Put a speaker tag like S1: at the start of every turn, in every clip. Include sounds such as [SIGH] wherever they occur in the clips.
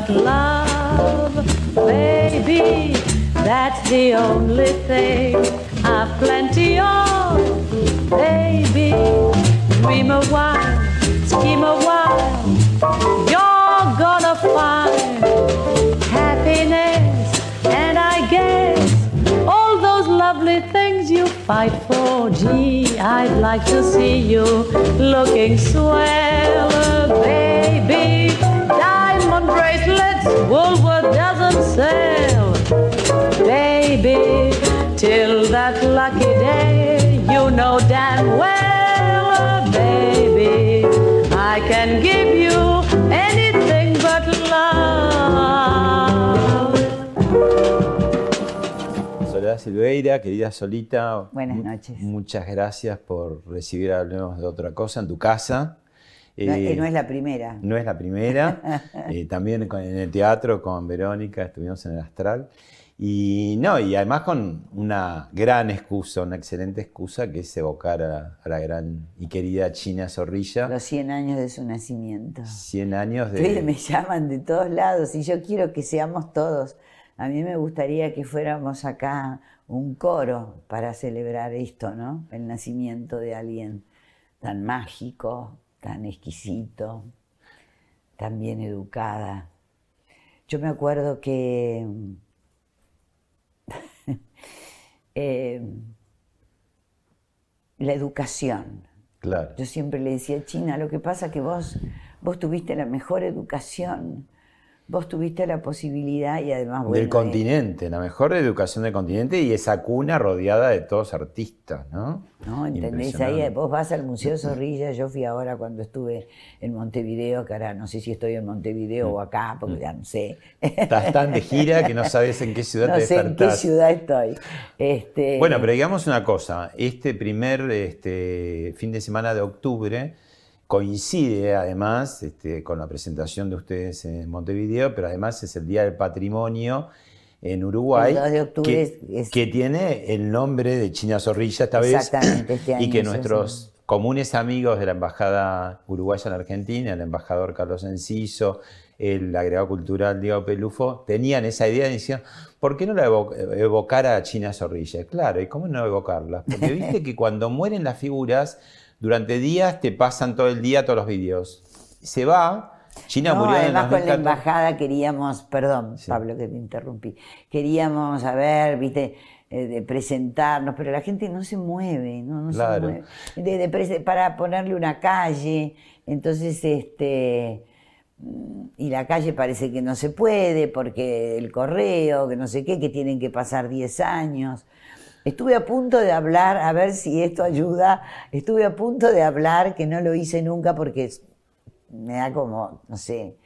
S1: But love, baby. That's the only thing I've plenty of, baby. Dream a while, scheme a while. You're gonna find happiness, and I guess all those lovely things you fight for. Gee, I'd like to see you looking swell, baby. Woolworth doesn't sell, baby. Till that lucky day, you know damn well, baby. I can give you anything but love.
S2: Soledad Silveira, querida Solita.
S3: Buenas noches.
S2: Muchas gracias por recibir Hablemos de otra cosa en tu casa.
S3: No,
S2: Eh,
S3: no es la primera.
S2: no es la primera. [LAUGHS] Eh, también con- en el teatro con Verónica estuvimos en el Astral. Y no, y además con una gran excusa, una excelente excusa que es evocar a, a la gran y querida China Zorrilla.
S3: Los 100 años de su nacimiento.
S2: 100 años de.
S3: Ustedes me llaman de todos lados y yo quiero que seamos todos. A mí me gustaría que fuéramos acá un coro para celebrar esto, ¿no? El nacimiento de alguien tan mágico, tan exquisito, tan bien educada. Yo me acuerdo que [LAUGHS] eh, la educación,
S2: Claro.
S3: yo siempre le decía, China, lo que pasa que vos, vos tuviste la mejor educación, vos tuviste la posibilidad y además bueno,
S2: del
S3: eh,
S2: continente, la mejor educación del continente y esa cuna rodeada de todos artistas, ¿no?
S3: ¿no? ¿Entendés? Ahí vos vas al Museo Zorrilla, yo fui ahora cuando estuve en Montevideo, que ahora no sé si estoy en Montevideo o acá, porque ya no sé.
S2: Estás tan de gira que no sabes en qué ciudad [LAUGHS]
S3: no
S2: te
S3: sé en qué ciudad estoy. Este,
S2: Bueno, pero digamos una cosa, este primer este, fin de semana de octubre coincide además este, con la presentación de ustedes en Montevideo, pero además es el Día del Patrimonio en Uruguay,
S3: El 2 de octubre
S2: que,
S3: es-
S2: que tiene el nombre de China Zorrilla esta vez,
S3: Exactamente, este [LAUGHS]
S2: y
S3: año
S2: que
S3: es
S2: nuestros comunes amigos de la Embajada Uruguaya en Argentina, el embajador Carlos Enciso, el agregado cultural Diego Pelufo, tenían esa idea y decían, ¿por qué no la evo- evocar a China Zorrilla? Claro, ¿y cómo no evocarla? Porque viste [LAUGHS] que cuando mueren las figuras, durante días te pasan todo el día todos los vídeos. Se va, China
S3: No,
S2: murió en
S3: además con la
S2: 2014.
S3: embajada queríamos, perdón,
S2: Sí.
S3: Pablo, que te interrumpí, queríamos, a ver, viste, eh, de presentarnos, pero la gente no se mueve, no, no
S2: Claro.
S3: se mueve. De- para ponerle una calle, entonces, este, mm, y la calle parece que no se puede porque el correo, que no sé qué, que tienen que pasar 10 años. Estuve a punto de hablar, a ver si esto ayuda, estuve a punto de hablar, que no lo hice nunca porque me da como, no sé,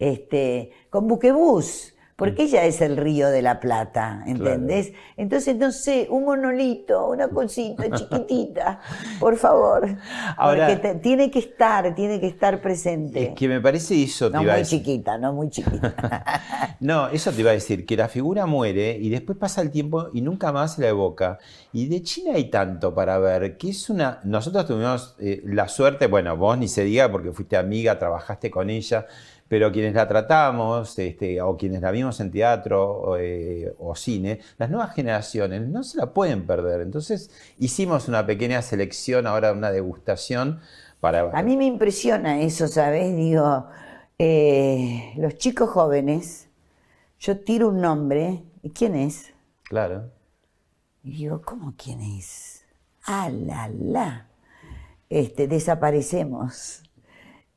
S3: este, con buquebús, porque ella es el río de la Plata, ¿entendés? Entonces, no sé, un monolito, una cosita chiquitita, [LAUGHS] por favor.
S2: Ahora-
S3: porque te- tiene que estar, tiene que estar presente.
S2: Es que me parece eso, te
S3: no
S2: iba a
S3: muy
S2: decir.
S3: chiquita, no muy chiquita. [LAUGHS] [LAUGHS]
S2: No, eso te iba a decir, que la figura muere y después pasa el tiempo y nunca más se la evoca. Y de China hay tanto para ver, que es una... Nosotros tuvimos eh, la suerte, bueno, vos ni se diga porque fuiste amiga, trabajaste con ella, pero quienes la tratamos, este, o quienes la vimos en teatro o, eh, o cine, las nuevas generaciones no se la pueden perder. Entonces hicimos una pequeña selección, ahora una degustación para...
S3: A mí me impresiona eso, ¿sabes? Digo, eh, los chicos jóvenes, yo tiro un nombre, ¿y quién es?
S2: Claro.
S3: Y digo, ¿cómo quién es? ¡Ah, la, la! Este, desaparecemos.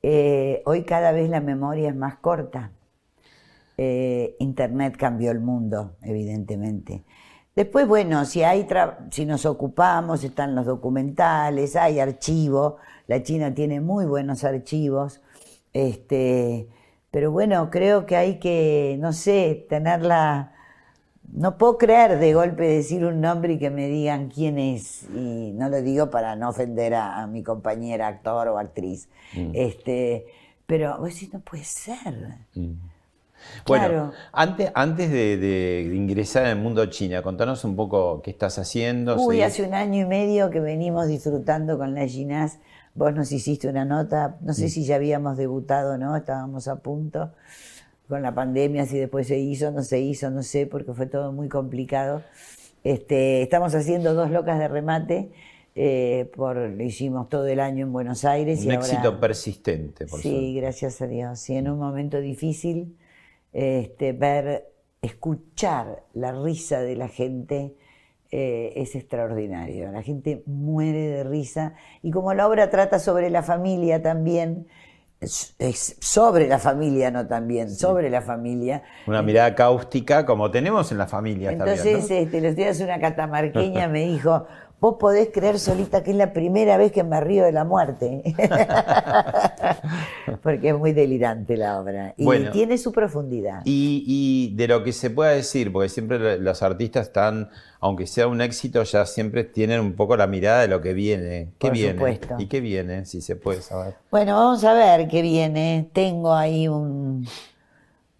S3: Eh, hoy cada vez la memoria es más corta. Eh, Internet cambió el mundo, evidentemente. Después, bueno, si, hay si nos ocupamos, están los documentales, hay archivos, la China tiene muy buenos archivos, este, pero bueno, creo que hay que, no sé, tenerla... No puedo creer de golpe decir un nombre y que me digan quién es, y no lo digo para no ofender a, mi compañera actor o actriz, mm. este, pero vos no puede ser. Mm.
S2: Bueno, antes, antes de, ingresar en el mundo China, contanos un poco qué estás haciendo.
S3: Uy, hace un año y medio que venimos disfrutando con la Ginás. Vos nos hiciste una nota, no sé si ya habíamos debutado o no, estábamos a punto con la pandemia, si después se hizo, no se hizo, no sé, porque fue todo muy complicado. Este, estamos haciendo dos locas de remate. Eh, por, lo hicimos todo el año en Buenos Aires.
S2: Un éxito persistente, por
S3: Sí, gracias a Dios. Sí, en un momento difícil, este, ver, escuchar la risa de la gente eh, es extraordinario. La gente muere de risa y como la obra trata sobre la familia también, sobre la familia, no también, sobre la familia.
S2: Una mirada cáustica como tenemos en la familia.
S3: Entonces, también, este, los días una catamarqueña [LAUGHS] me dijo, Vos podés creer solita que es la primera vez que me río de la muerte. [LAUGHS] Porque es muy delirante la obra. Y tiene su profundidad.
S2: Y, de lo que se pueda decir, porque siempre los artistas están, aunque sea un éxito, ya siempre tienen un poco la mirada de lo que viene. ¿Qué viene? Supuesto. ¿Y qué viene, si se puede saber?
S3: Bueno, vamos a ver qué viene. Tengo ahí un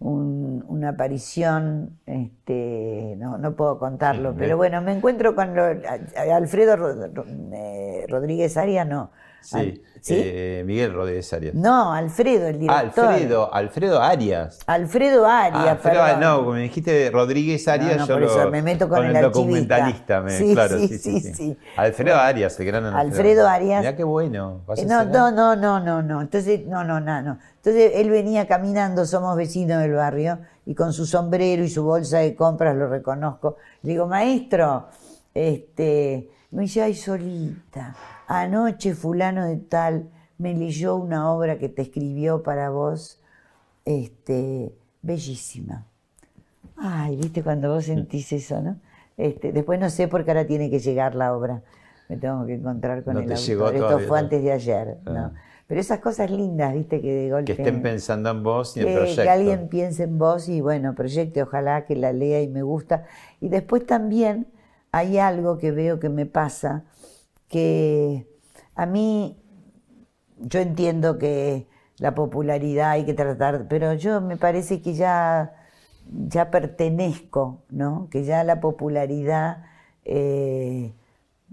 S3: una aparición, este, no, no puedo contarlo, pero bueno, me encuentro con Alfredo eh, Rodríguez Arias, no.
S2: Sí, eh, Miguel Rodríguez Arias.
S3: No, Alfredo, el director.
S2: Alfredo, Alfredo Arias.
S3: Alfredo Arias,
S2: ah, No, como me dijiste Rodríguez Arias, yo lo,
S3: me meto con, el,
S2: documentalista. sí, claro, sí, sí, sí, Alfredo Arias, el gran
S3: Alfredo. Alfredo Arias.
S2: Mirá qué bueno.
S3: Eh, no, no, no, no, no, no. Entonces, no, no, no, no. Entonces él venía caminando, somos vecinos del barrio, y con su sombrero y su bolsa de compras lo reconozco. Le digo, maestro, este, me dice, ay, solita, anoche fulano de tal me leyó una obra que te escribió para vos, este, bellísima. Ay, viste cuando vos sentís eso, ¿no? Este, después no sé por qué ahora tiene que llegar la obra. Me tengo que encontrar con el autor. Esto fue antes de ayer, ¿no? Ah. Pero esas cosas lindas, viste, que de golpe...
S2: Que estén pensando en vos y en el proyecto.
S3: Que alguien piense en vos y bueno, proyecte, ojalá que la lea y me gusta. Y después también hay algo que veo que me pasa, que a mí, yo entiendo que la popularidad hay que tratar, pero yo me parece que ya, ya pertenezco, ¿no? Que ya la popularidad... Eh,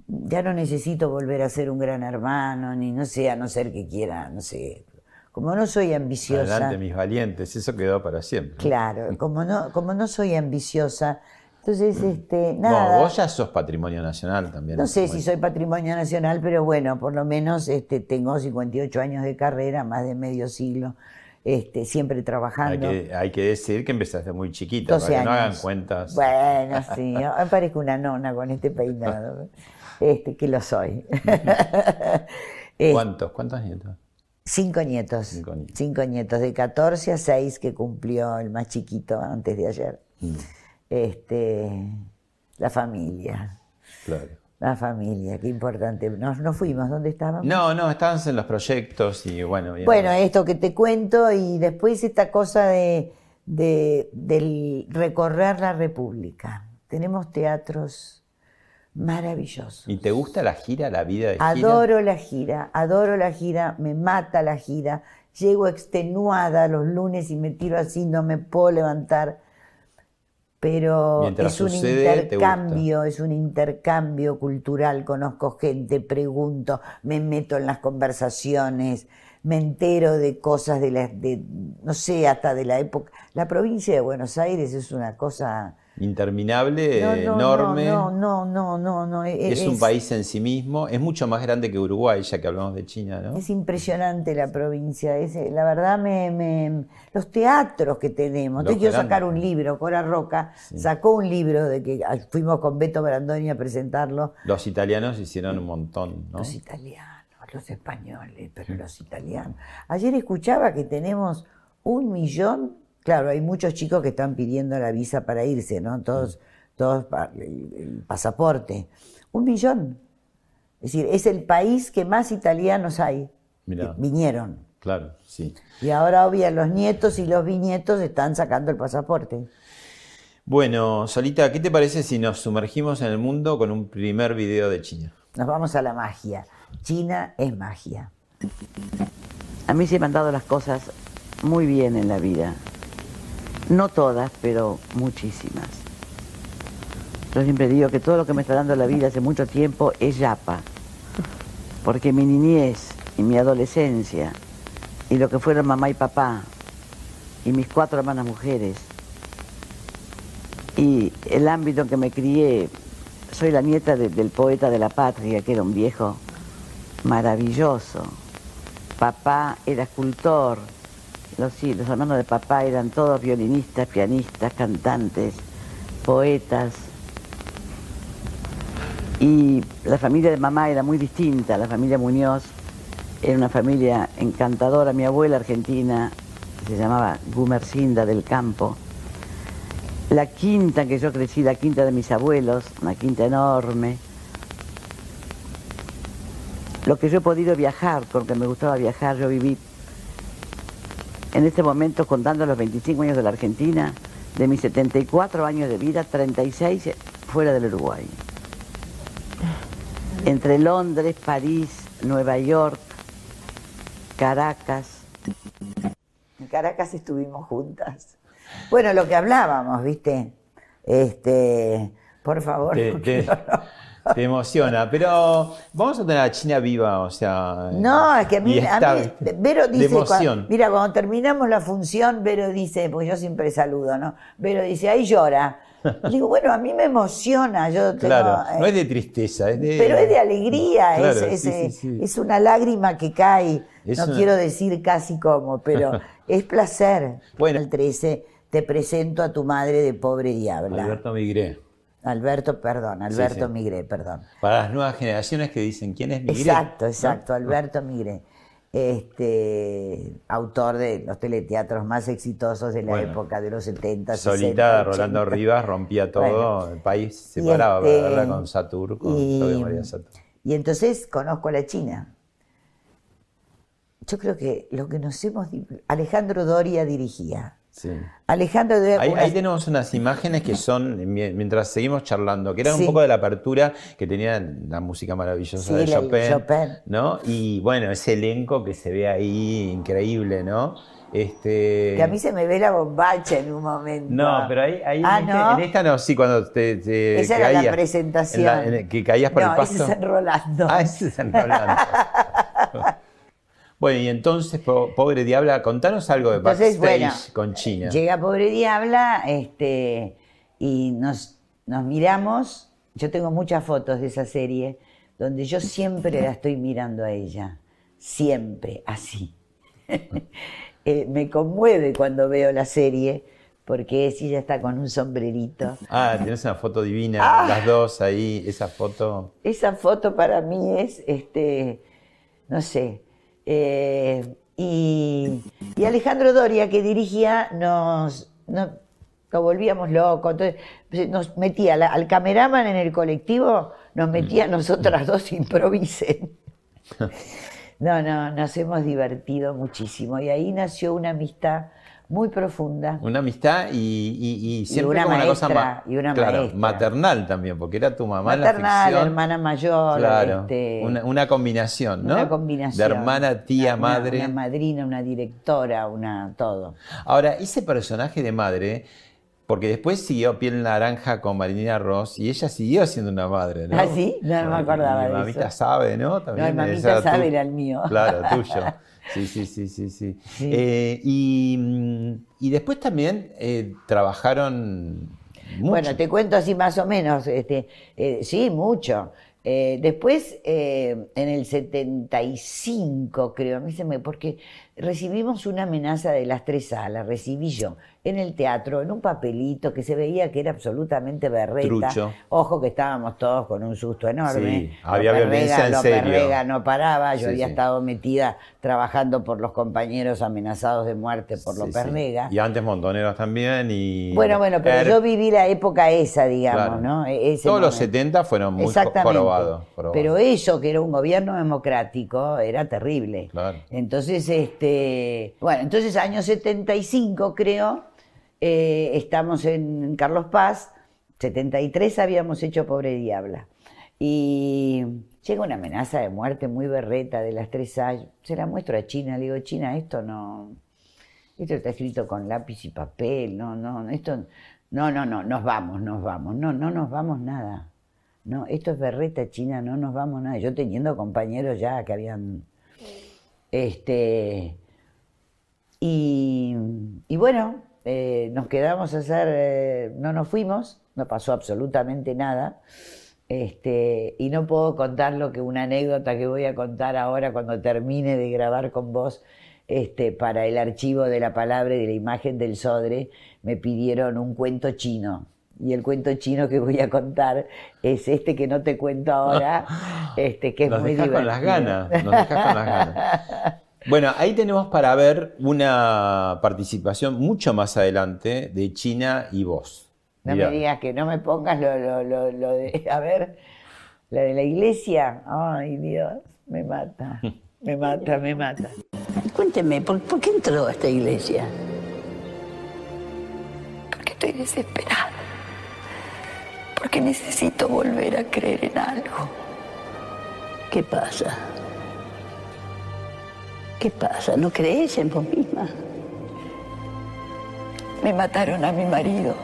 S3: ya no necesito volver a ser un gran hermano, ni no sé, a no ser que quiera, no sé. Como no soy ambiciosa.
S2: Adelante, mis valientes, eso quedó para siempre.
S3: Claro, como no, como no soy ambiciosa, entonces, este, nada.
S2: vos ya sos patrimonio nacional también.
S3: No sé si soy patrimonio nacional, pero bueno, por lo menos este, tengo 58 años de carrera, más de medio siglo. Este, siempre trabajando.
S2: Hay que, decir que empezaste muy chiquita, para que no hagan cuentas.
S3: Bueno, sí, [LAUGHS] parezco una nona con este peinado. este, que lo soy. [LAUGHS]
S2: ¿Cuántos? ¿Cuántos nietos?
S3: Cinco nietos. Cinco nietos. de 14 a 6 que cumplió el más chiquito antes de ayer. Mm. Este, la familia. Claro. La familia, qué importante. Nos, no fuimos, ¿dónde estábamos?
S2: No, no, estábamos en los proyectos y bueno.
S3: Bueno, esto que te cuento y después esta cosa de, de, del recorrer la República. Tenemos teatros maravilloso.
S2: ¿Y te gusta la gira, la vida de gira?
S3: Adoro la gira, adoro la gira, me mata la gira. Llego extenuada los lunes y me tiro así, no me puedo levantar. Pero es un intercambio, es un intercambio cultural, conozco gente, pregunto, me meto en las conversaciones, me entero de cosas de la, de, no sé, hasta de la época. La provincia de Buenos Aires es una cosa
S2: interminable, enorme.
S3: No, no, no, no, no.
S2: E, es, un país en sí mismo, es mucho más grande que Uruguay, ya que hablamos de China, ¿no?
S3: Es impresionante la provincia, es, la verdad me, los teatros que tenemos. Yo quiero sacar un libro, Cora Roca sacó un libro de que fuimos con Beto Brandoni a presentarlo.
S2: Los italianos hicieron un montón, ¿no?
S3: Los italianos, los españoles, pero los italianos. Ayer escuchaba que tenemos un millón Claro, hay muchos chicos que están pidiendo la visa para irse, ¿no? Todos, todos pa- el, el pasaporte. Un millón. Es decir, es el país que más italianos hay.
S2: Mirá.
S3: Vinieron.
S2: Claro, sí.
S3: Y ahora, obvio, los nietos y los bisnietos están sacando el pasaporte.
S2: Bueno, Solita, ¿qué te parece si nos sumergimos en el mundo con un primer video de China?
S3: Nos vamos a la magia. China es magia.
S4: A mí se me han dado las cosas muy bien en la vida. No todas, pero muchísimas. Yo siempre digo que todo lo que me está dando la vida hace mucho tiempo es yapa. Porque mi niñez y mi adolescencia y lo que fueron mamá y papá y mis cuatro hermanas mujeres y el ámbito en que me crié, soy la nieta de- del poeta de la patria, que era un viejo maravilloso. Papá era escultor, los, los hermanos de papá eran todos violinistas, pianistas, cantantes, poetas. Y la familia de mamá era muy distinta, la familia Muñoz era una familia encantadora. Mi abuela argentina se llamaba Gumercinda del Campo. La quinta que yo crecí, la quinta de mis abuelos, una quinta enorme. Lo que yo he podido viajar, porque me gustaba viajar, yo viví en este momento, contando los 25 años de la Argentina, de mis 74 años de vida, 36 fuera del Uruguay. Entre Londres, París, Nueva York, Caracas.
S3: En Caracas estuvimos juntas. Bueno, lo que hablábamos, ¿viste? Este, por favor.
S2: Te,
S3: no-
S2: te emociona, pero vamos a tener a China viva, o sea.
S3: No, es que a mí, a. Vero dice, cua-
S2: emoción.
S3: mira, cuando terminamos la función, Vero dice, porque yo siempre saludo, ¿no? Vero dice, ahí llora. Digo, bueno, a mí me emociona, yo tengo,
S2: Claro, no
S3: eh,
S2: es de tristeza, es de.
S3: pero es de alegría, es,
S2: Claro,
S3: es,
S2: sí,
S3: eh,
S2: sí, sí.
S3: es una lágrima que cae,
S2: Es
S3: no
S2: una-
S3: quiero decir casi como, pero [LAUGHS] es placer.
S2: Bueno.
S3: El 13, te presento a tu madre de pobre diabla.
S2: Alberto Migré.
S3: Alberto, perdón, Alberto
S2: sí.
S3: Migré, perdón.
S2: Para las nuevas generaciones que dicen quién es Migré.
S3: Exacto,
S2: ¿no?
S3: exacto, Alberto Migré. Este, autor de los teleteatros más exitosos de la
S2: Bueno.
S3: época de los 70, 60,
S2: Solita de
S3: 80.
S2: Rolando Rivas rompía [LAUGHS] todo,
S3: Bueno.
S2: el país se paraba
S3: este,
S2: para verla con Satur, con
S3: y-
S2: María Satur.
S3: Y entonces conozco a la China. Yo creo que lo que nos hemos... Alejandro Doria dirigía.
S2: Sí.
S3: Alejandro Doria...
S2: Ahí, ahí tenemos unas imágenes que son, mi- mientras seguimos charlando, que eran
S3: Sí.
S2: un poco de la apertura que tenía la música maravillosa
S3: Sí,
S2: de Chopin,
S3: Chopin.
S2: ¿no? Y bueno, ese elenco que se ve ahí, increíble, ¿no? Este...
S3: Que a mí se me ve la bombacha en un momento.
S2: No, pero ahí, ahí
S3: Ah,
S2: en, este-
S3: ¿no?
S2: en esta no, sí, cuando te, te
S3: Esa era la
S2: caías,
S3: presentación.
S2: en la- en el- que caías por
S3: no,
S2: el pasto.
S3: ese es en Rolando.
S2: Ah, ese es en Rolando. [LAUGHS] bueno, y entonces, po- pobre Diabla, contanos algo de
S3: Entonces,
S2: backstage
S3: bueno,
S2: con China.
S3: Llega Pobre Diabla este, y nos, nos miramos. Yo tengo muchas fotos de esa serie donde yo siempre la estoy mirando a ella. Siempre, así. [LAUGHS] Eh, me conmueve cuando veo la serie porque es, ella está con un sombrerito.
S2: Ah, tenés una foto divina, [LAUGHS]
S3: Ah.
S2: las dos ahí, esa foto.
S3: Esa foto para mí es, este, no sé. Eh, y, y Alejandro Doria, que dirigía, nos, nos, nos volvíamos locos. Entonces, nos metía la- al cameraman en el colectivo, nos metía a nosotras dos [LAUGHS] improvisen. [LAUGHS] No, no, nos hemos divertido muchísimo. Y ahí nació una amistad muy profunda.
S2: Una amistad y, y- y siempre
S3: una
S2: como una cosa ma-
S3: y una
S2: claro,
S3: maestra.
S2: maternal también, porque era tu mamá en la
S3: Maternal,
S2: ficción.
S3: hermana mayor,
S2: Claro,
S3: este,
S2: una, una combinación, ¿no?
S3: Una combinación.
S2: De hermana, tía,
S3: Una-
S2: madre.
S3: Una madrina, una directora, una todo.
S2: Ahora, ese personaje de madre, porque después siguió Piel Naranja con Marilina Ross y ella siguió siendo una madre, ¿no?
S3: ¿Ah, sí? No, no me acordaba de
S2: mamita
S3: eso.
S2: sabe, ¿no?
S3: No,
S2: También
S3: el mamita
S2: tu-
S3: sabe era el mío.
S2: Claro, [LAUGHS] tuyo. Sí, sí, sí, sí, sí.
S3: Sí.
S2: Eh, y, y después también eh, trabajaron mucho.
S3: Bueno, te cuento así más o menos. Este, eh, sí, mucho. Después, en el 75, creo, a mí se me. Porque recibimos una amenaza de las tres salas, recibí yo, en el teatro, en un papelito que se veía que era absolutamente berreta.
S2: Trucho.
S3: Ojo que estábamos todos con un susto enorme.
S2: Sí, había violencia en
S3: lo
S2: serio.
S3: Perrega no paraba, yo
S2: Sí,
S3: había
S2: sí.
S3: estado metida trabajando por los compañeros amenazados de muerte por
S2: sí.
S3: Perrega.
S2: Y antes Montoneros también y...
S3: Bueno, bueno, pero
S2: Er-
S3: yo viví la época esa, digamos,
S2: Claro.
S3: ¿no? E- ese
S2: Todos los
S3: momento.
S2: 70 fueron muy jorobados.
S3: Pero eso, que era un gobierno democrático, era terrible.
S2: Claro.
S3: Entonces, este, bueno, entonces año 75 creo, eh, estamos en Carlos Paz, 73 habíamos hecho Pobre Diabla. Y llega una amenaza de muerte muy berreta de las tres A. Se la muestro a China, le digo, China, esto no, esto está escrito con lápiz y papel, no, no, esto, no, no, no, nos vamos, nos vamos, no, no nos vamos nada. No, esto es berreta china, no nos vamos nada. Yo teniendo compañeros ya que habían, este, y, y bueno, eh, nos quedamos a hacer, eh, no nos fuimos, no pasó absolutamente nada. Este, y no puedo contar lo que una anécdota que voy a contar ahora cuando termine de grabar con vos este, para el archivo de la palabra y de la imagen del Sodre, me pidieron un cuento chino. Y el cuento chino que voy a contar es este que no te cuento ahora, [LAUGHS] este, que es
S2: Nos
S3: muy
S2: dejás con las
S3: divertido.
S2: ganas, nos dejás con las ganas. [LAUGHS] Bueno, ahí tenemos para ver una participación mucho más adelante de China y vos.
S3: No
S2: Mirá.
S3: me digas que no me pongas lo, lo, lo, lo de, a ver, la de la iglesia. Ay, Dios, me mata, me mata, me mata.
S5: Cuénteme, ¿por, por qué entró a esta iglesia?
S6: Porque estoy desesperada. Porque necesito volver a creer en algo.
S5: ¿Qué pasa? ¿Qué pasa? ¿No crees en vos misma?
S6: Me mataron a mi marido.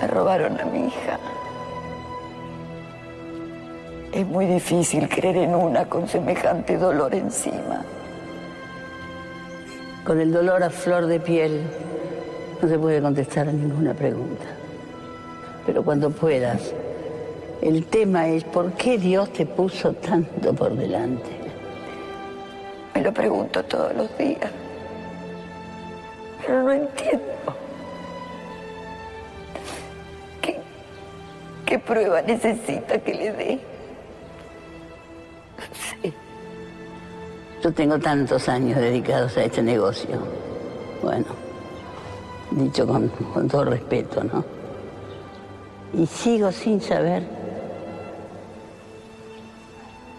S6: Me robaron a mi hija. Es muy difícil creer en una con semejante dolor encima.
S5: Con el dolor a flor de piel no se puede contestar a ninguna pregunta. Pero cuando puedas, el tema es por qué Dios te puso tanto por delante.
S6: Me lo pregunto todos los días. Pero no entiendo. ¿Qué, qué prueba necesita que le dé?
S5: Yo tengo tantos años dedicados a este negocio. Bueno, dicho con, con todo respeto, ¿no? Y sigo sin saber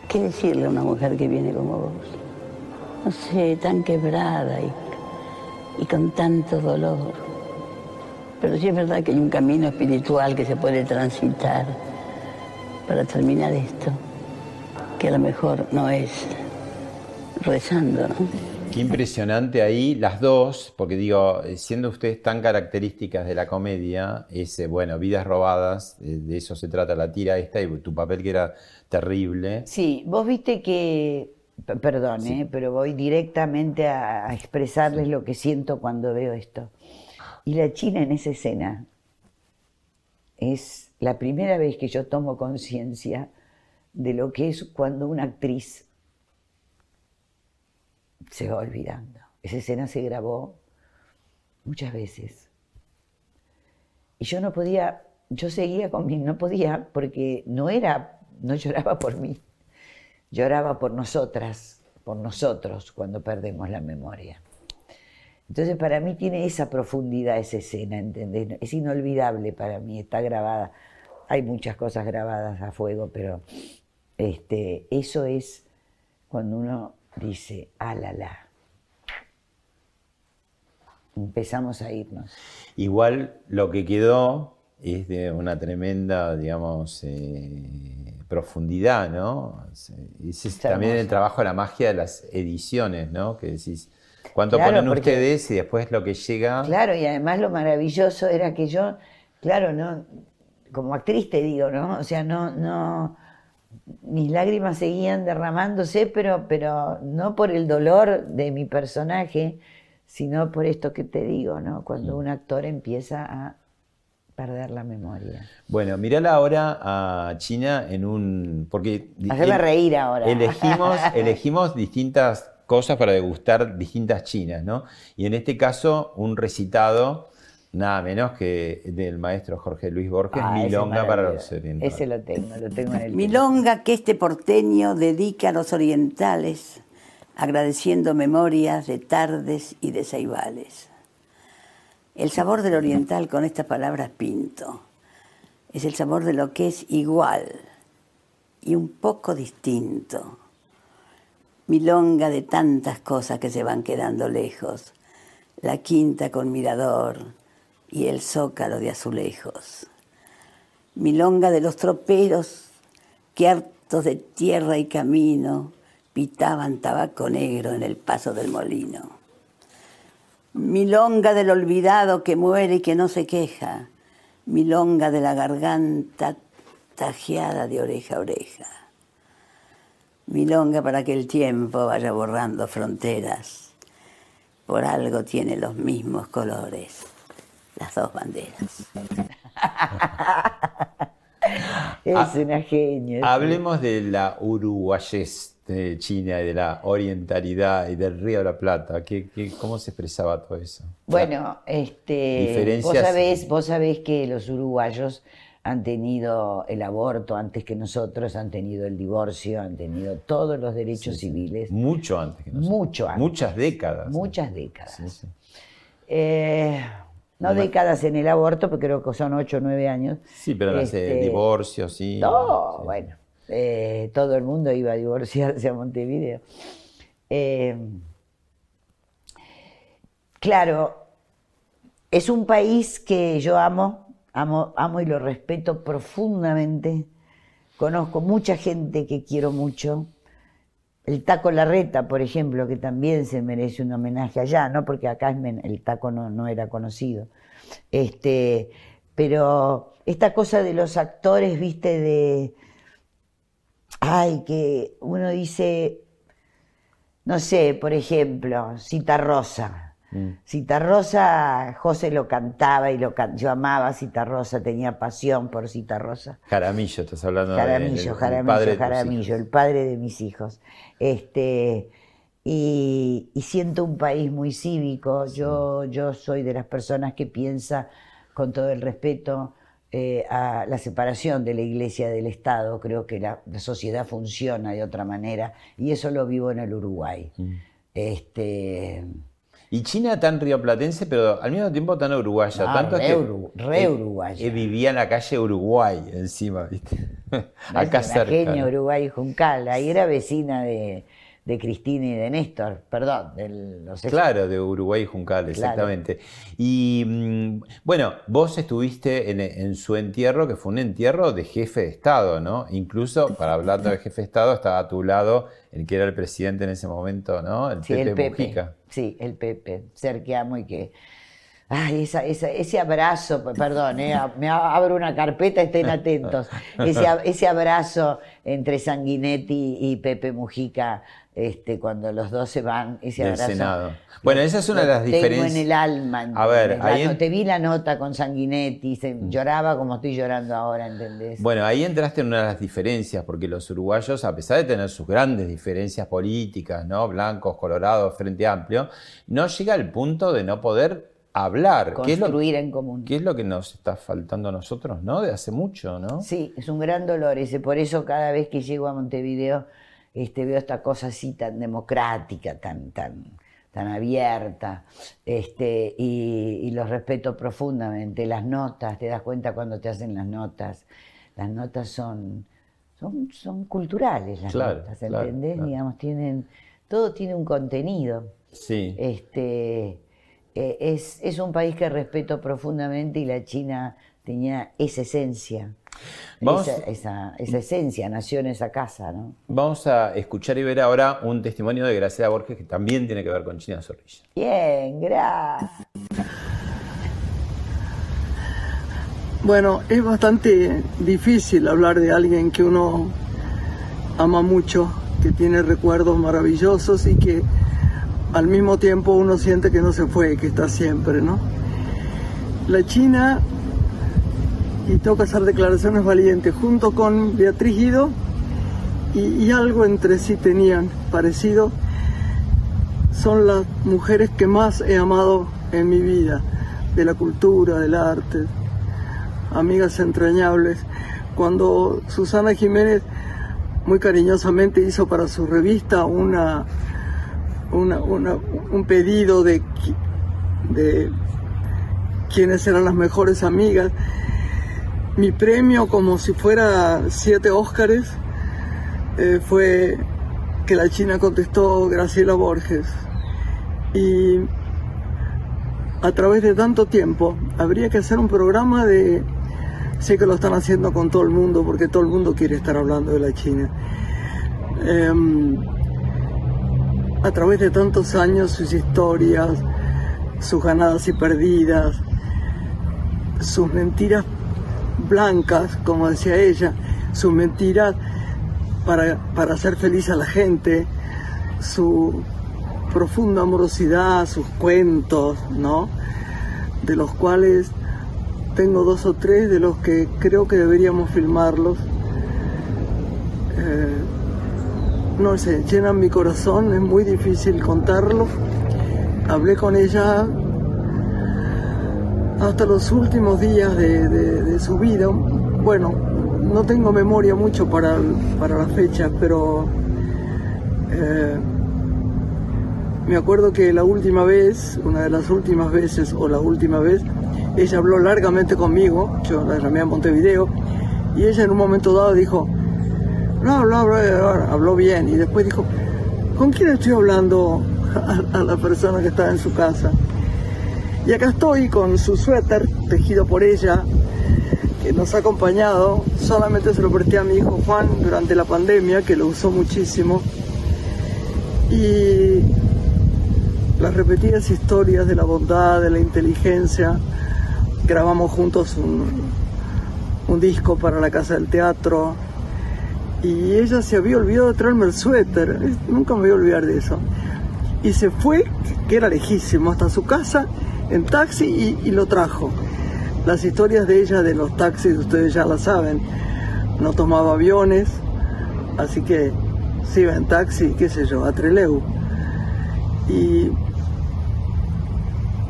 S5: qué decirle a una mujer que viene como vos. No sé, tan quebrada y, y con tanto dolor. Pero sí es verdad que hay un camino espiritual que se puede transitar para terminar esto, que a lo mejor no es rezando, ¿no?
S2: Qué impresionante ahí las dos, porque digo, eh, siendo ustedes tan características de la comedia, ese, bueno, vidas robadas, eh, de eso se trata la tira esta y tu papel que era terrible.
S3: Sí, vos viste que, perdón, eh, pero voy directamente a, a expresarles lo que siento cuando veo esto. Y la China en esa escena es la primera vez que yo tomo conciencia de lo que es cuando una actriz se va olvidando. Esa escena se grabó muchas veces. Y yo no podía, yo seguía con mi, no podía, porque no era, no lloraba por mí, lloraba por nosotras, por nosotros cuando perdemos la memoria. Entonces para mí tiene esa profundidad esa escena, ¿entendés? Es inolvidable para mí, está grabada. Hay muchas cosas grabadas a fuego, pero este, eso es cuando uno dice, ah, la, la. Empezamos a irnos.
S2: Igual lo que quedó es de una tremenda, digamos, eh, profundidad, ¿no? Ese es
S3: Está
S2: también el trabajo de la magia de las ediciones, ¿no? Que decís, ¿cuánto
S3: Claro,
S2: ponen
S3: porque-
S2: ustedes y después lo que llega?
S3: Claro, y además lo maravilloso era que yo, claro, no, como actriz te digo, ¿no? O sea, no, no, mis lágrimas seguían derramándose, pero, pero no por el dolor de mi personaje, sino por esto que te digo, ¿no? Cuando un actor empieza a perder la memoria.
S2: Bueno, mirala ahora a China en un... Porque
S3: Hacerla
S2: el-
S3: reír ahora.
S2: Elegimos, [LAUGHS] elegimos distintas cosas para degustar distintas chinas, ¿no? Y en este caso, un recitado nada menos que del maestro Jorge Luis Borges,
S3: Ah,
S2: Milonga para los orientales.
S3: Ese lo tengo, lo tengo en el
S5: Milonga que este porteño dedica a los orientales, agradeciendo memorias de tardes y de ceibales. El sabor del oriental con estas palabras pinto es el sabor de lo que es igual y un poco distinto. Milonga de tantas cosas que se van quedando lejos, la quinta con mirador y el zócalo de azulejos. Milonga de los troperos que hartos de tierra y camino pitaban tabaco negro en el paso del molino. Milonga del olvidado que muere y que no se queja. Milonga de la garganta tajeada de oreja a oreja. Milonga para que el tiempo vaya borrando fronteras. Por algo tiene los mismos colores, las dos banderas. [LAUGHS]
S3: Es
S2: Ah,
S3: una genia.
S2: Hablemos de la uruguayés de China y de la orientalidad y del Río de la Plata. ¿Qué, qué- cómo se expresaba todo eso?
S3: Bueno, este, vos
S2: Diferencias-
S3: sabés, vos sabés que los uruguayos han tenido el aborto antes que nosotros, han tenido el divorcio, han tenido todos los derechos civiles,
S2: Mucho antes que nosotros.
S3: Mucho antes.
S2: Muchas décadas.
S3: muchas décadas.
S2: Sí, sí.
S3: Eh, no décadas en el aborto, porque creo que son ocho o nueve años.
S2: Sí, pero sé,
S3: Este,
S2: divorcios, sí.
S3: No,
S2: Sí.
S3: bueno, eh, todo el mundo iba a divorciarse a Montevideo. Eh, claro, es un país que yo amo, amo, amo y lo respeto profundamente. Conozco mucha gente que quiero mucho. El taco Larreta, por ejemplo, que también se merece un homenaje allá, ¿no? Porque acá el taco no, no era conocido. Este, pero esta cosa de los actores, viste, de. Ay, que uno dice. No sé, por ejemplo, Cita Rosa.
S2: Mm.
S3: Cita Rosa, José lo cantaba y lo can- yo amaba a Cita Rosa, tenía pasión por Cita Rosa.
S2: Jaramillo, estás hablando de-
S3: Jaramillo, Jaramillo,
S2: padre
S3: Jaramillo, el padre de mis hijos. Este, y, y siento un país muy cívico. Yo, yo soy de las personas que piensa, con todo el respeto, eh, a la separación de la iglesia del Estado. Creo que la, la sociedad funciona de otra manera y eso lo vivo en el Uruguay.
S2: Mm.
S3: Este,
S2: Y China tan rioplatense, pero al mismo tiempo tan uruguaya.
S3: Ah,
S2: tanto
S3: re
S2: que
S3: re
S2: eh,
S3: uruguaya.
S2: eh, vivía en la calle Uruguay encima, ¿viste? [LAUGHS] Acá cerca.
S3: genia
S2: ¿no?
S3: Uruguay Juncal. Ahí era vecina de, de Cristina y de Néstor, perdón, de los ex-
S2: Claro, de Uruguay y Juncal, exactamente. Y mm, bueno, vos estuviste en, en su entierro, que fue un entierro de jefe de Estado, ¿no? Incluso, para hablar de jefe de Estado, estaba a tu lado el que era el presidente en ese momento, ¿no? El
S3: Sí,
S2: Pepe
S3: el Pepe.
S2: Mujica.
S3: Sí, el Pepe, ser que amo y que. Ay, esa, esa- ese abrazo, perdón, eh, me abro una carpeta, estén atentos. Ese abrazo entre Sanguinetti y Pepe Mujica, este, cuando los dos se van, ese
S2: Del
S3: abrazo.
S2: Senado. Bueno, esa es una de las
S3: tengo
S2: diferencias.
S3: en el alma.
S2: A ver,
S3: ¿entendés? La
S2: ahí en-
S3: te vi la nota con Sanguinetti, se- lloraba como estoy llorando ahora, ¿entendés?
S2: Bueno, ahí entraste en una de las diferencias, porque los uruguayos, a pesar de tener sus grandes diferencias políticas, ¿no? Blancos, colorados, Frente Amplio, no llega al punto de no poder hablar. ¿Qué es, lo,
S3: Construir en común.
S2: qué es lo que nos está faltando a nosotros, ¿no? De hace mucho, ¿no?
S3: Sí, es un gran dolor ese. Por eso cada vez que llego a Montevideo este, veo esta cosa así tan democrática, tan, tan, tan abierta, este, y, y los respeto profundamente. Las notas, te das cuenta cuando te hacen las notas. Las notas son, son, son culturales, las
S2: Claro,
S3: notas,
S2: claro,
S3: ¿entendés?
S2: claro.
S3: Digamos, tienen, todo tiene un contenido.
S2: Sí.
S3: Este, eh, es, es un país que respeto profundamente y la China tenía esa esencia.
S2: Vamos-
S3: Esa, esa- esa esencia nació en esa casa, ¿no?
S2: Vamos a escuchar y ver ahora un testimonio de Graciela Borges que también tiene que ver con China Zorrilla.
S3: Bien, gracias.
S7: Bueno, es bastante difícil hablar de alguien que uno ama mucho, que tiene recuerdos maravillosos y que al mismo tiempo uno siente que no se fue, que está siempre, ¿no? La China, y que hacer declaraciones valientes, junto con Beatriz Guido, y, y algo entre sí tenían parecido, son las mujeres que más he amado en mi vida, de la cultura, del arte, amigas entrañables. Cuando Susana Jiménez muy cariñosamente hizo para su revista una, un pedido de, de quiénes eran las mejores amigas, mi premio como si fuera siete Óscares eh, fue que la China contestó Graciela Borges. Y a través de tanto tiempo habría que hacer un programa de... Sé que lo están haciendo con todo el mundo porque todo el mundo quiere estar hablando de la China. Em, a través de tantos años sus historias, sus ganadas y perdidas, sus mentiras blancas, como decía ella, sus mentiras para, para hacer feliz a la gente, su profunda amorosidad, sus cuentos, ¿no? De los cuales tengo dos o tres de los que creo que deberíamos filmarlos. Eh, no sé, llenan mi corazón, es muy difícil contarlo. Hablé con ella hasta los últimos días de, su vida. Bueno, no tengo memoria mucho para, para las fechas, pero eh, me acuerdo que la última vez, una de las últimas veces o la última vez, ella habló largamente conmigo, yo la llamé a Montevideo, y ella en un momento dado dijo, no, habló, habló, habló bien, y después dijo, ¿con quién estoy hablando a la persona que está en su casa? Y acá estoy con su suéter tejido por ella, que nos ha acompañado. Solamente se lo presté a mi hijo Juan durante la pandemia, que lo usó muchísimo. Y las repetidas historias de la bondad, de la inteligencia. Grabamos juntos un, un disco para la Casa del Teatro. Y ella se había olvidado de traerme el suéter. Nunca me voy a olvidar de eso. Y se fue, que era lejísimo, hasta su casa en taxi y, lo trajo. Las historias de ella de los taxis, ustedes ya las saben. No tomaba aviones, así que se iba en taxi, qué sé yo, a Treleu. Y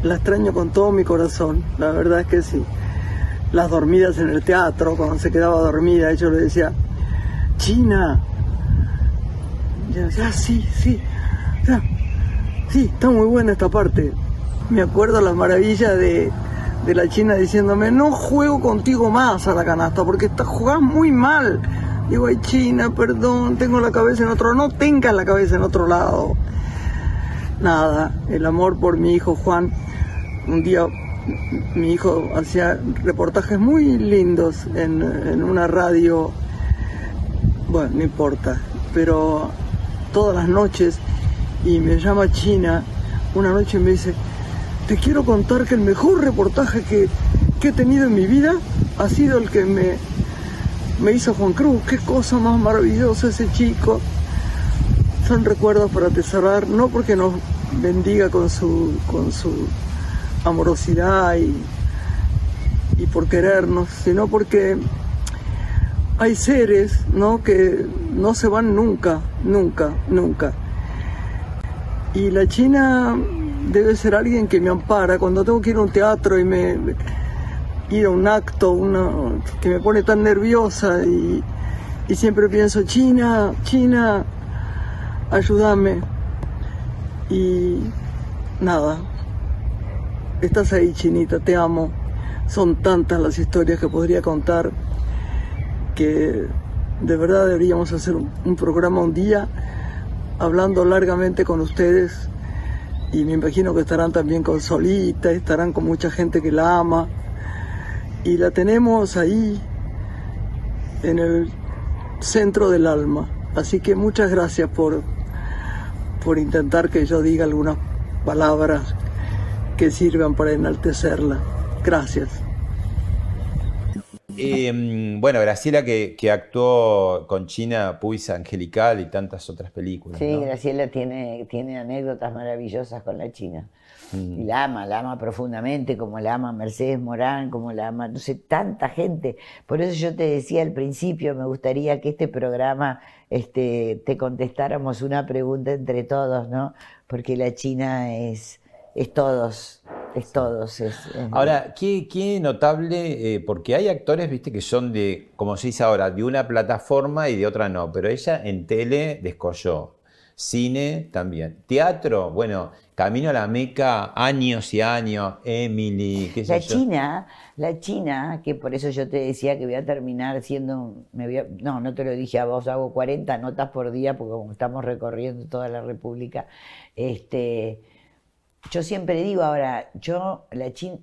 S7: la extraño con todo mi corazón, la verdad es que sí. Las dormidas en el teatro, cuando se quedaba dormida, yo le decía, China. Y decía, sí, sí, sí, está muy buena esta parte me acuerdo la maravilla de, la China diciéndome, no juego contigo más a la canasta porque estás jugás muy mal. Digo, ay China, perdón, tengo la cabeza en otro, no tengas la cabeza en otro lado. Nada, el amor por mi hijo Juan. Un día mi hijo hacía reportajes muy lindos en, en una radio, bueno, no importa, pero todas las noches y me llama China una noche me dice, te quiero contar que el mejor reportaje que, he tenido en mi vida ha sido el que me, hizo Juan Cruz. Qué cosa más maravillosa ese chico. Son recuerdos para atesorar, no porque nos bendiga con su, con su amorosidad y, y por querernos, sino porque hay seres ¿no? que no se van nunca, nunca, nunca. Y la China debe ser alguien que me ampara cuando tengo que ir a un teatro y me, ir a un acto que me pone tan nerviosa y siempre pienso, China, China, ayúdame. Y nada, estás ahí, Chinita, te amo. Son tantas las historias que podría contar que de verdad deberíamos hacer un programa un día hablando largamente con ustedes y me imagino que estarán también con Solita, estarán con mucha gente que la ama y la tenemos ahí en el centro del alma. Así que muchas gracias por, por intentar que yo diga algunas palabras que sirvan para enaltecerla. Gracias.
S2: Eh, bueno, Graciela que, que actuó con China, Puis Angelical y tantas otras películas.
S3: Sí,
S2: ¿no?
S3: Graciela tiene, tiene anécdotas maravillosas con la China. Y la ama, la ama profundamente, como la ama Mercedes Morán, como la ama, no sé, tanta gente. Por eso yo te decía al principio, me gustaría que este programa este, te contestáramos una pregunta entre todos, ¿no? Porque la China es, es todos, es todos. es- es-
S2: Ahora, qué, qué notable, eh, porque hay actores, viste, que son de, como se dice ahora, de una plataforma y de otra no, pero ella en tele descolló, cine también, teatro, bueno, Camino a la Meca, años y años, Emily, qué sé
S3: La
S2: yo.
S3: China, la China, que por eso yo te decía que voy a terminar siendo, me voy a- no, no te lo dije a vos, hago 40 notas por día porque como estamos recorriendo toda la República, este, yo siempre digo ahora, yo la China,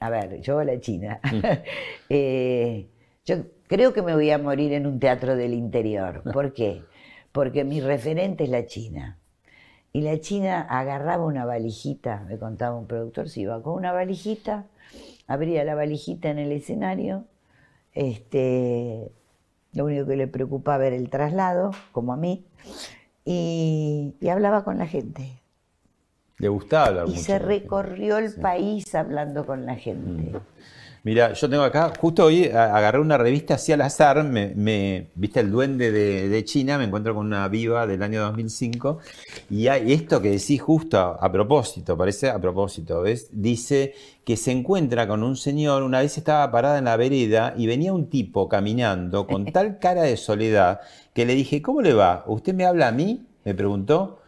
S3: a ver, yo la China, [LAUGHS] eh, yo creo que me voy a morir en un teatro del interior. [LAUGHS] ¿Por qué? Porque mi referente es la China. Y la China agarraba una valijita, me contaba un productor, se iba con una valijita, abría la valijita en el escenario, este, lo único que le preocupaba era el traslado, como a mí, y, y hablaba con la gente.
S2: Le gustaba hablar
S3: Y
S2: mucho
S3: se recorrió el país hablando con la gente.
S2: Mira, yo tengo acá, justo hoy agarré una revista así al azar, me, me- viste el duende de, de China, me encuentro con una viva del año 2005, y hay esto que decís justo a, a propósito, parece a propósito, ¿ves? Dice que se encuentra con un señor, una vez estaba parada en la vereda y venía un tipo caminando con [LAUGHS] tal cara de soledad que le dije, ¿cómo le va? ¿Usted me habla a mí? Me preguntó.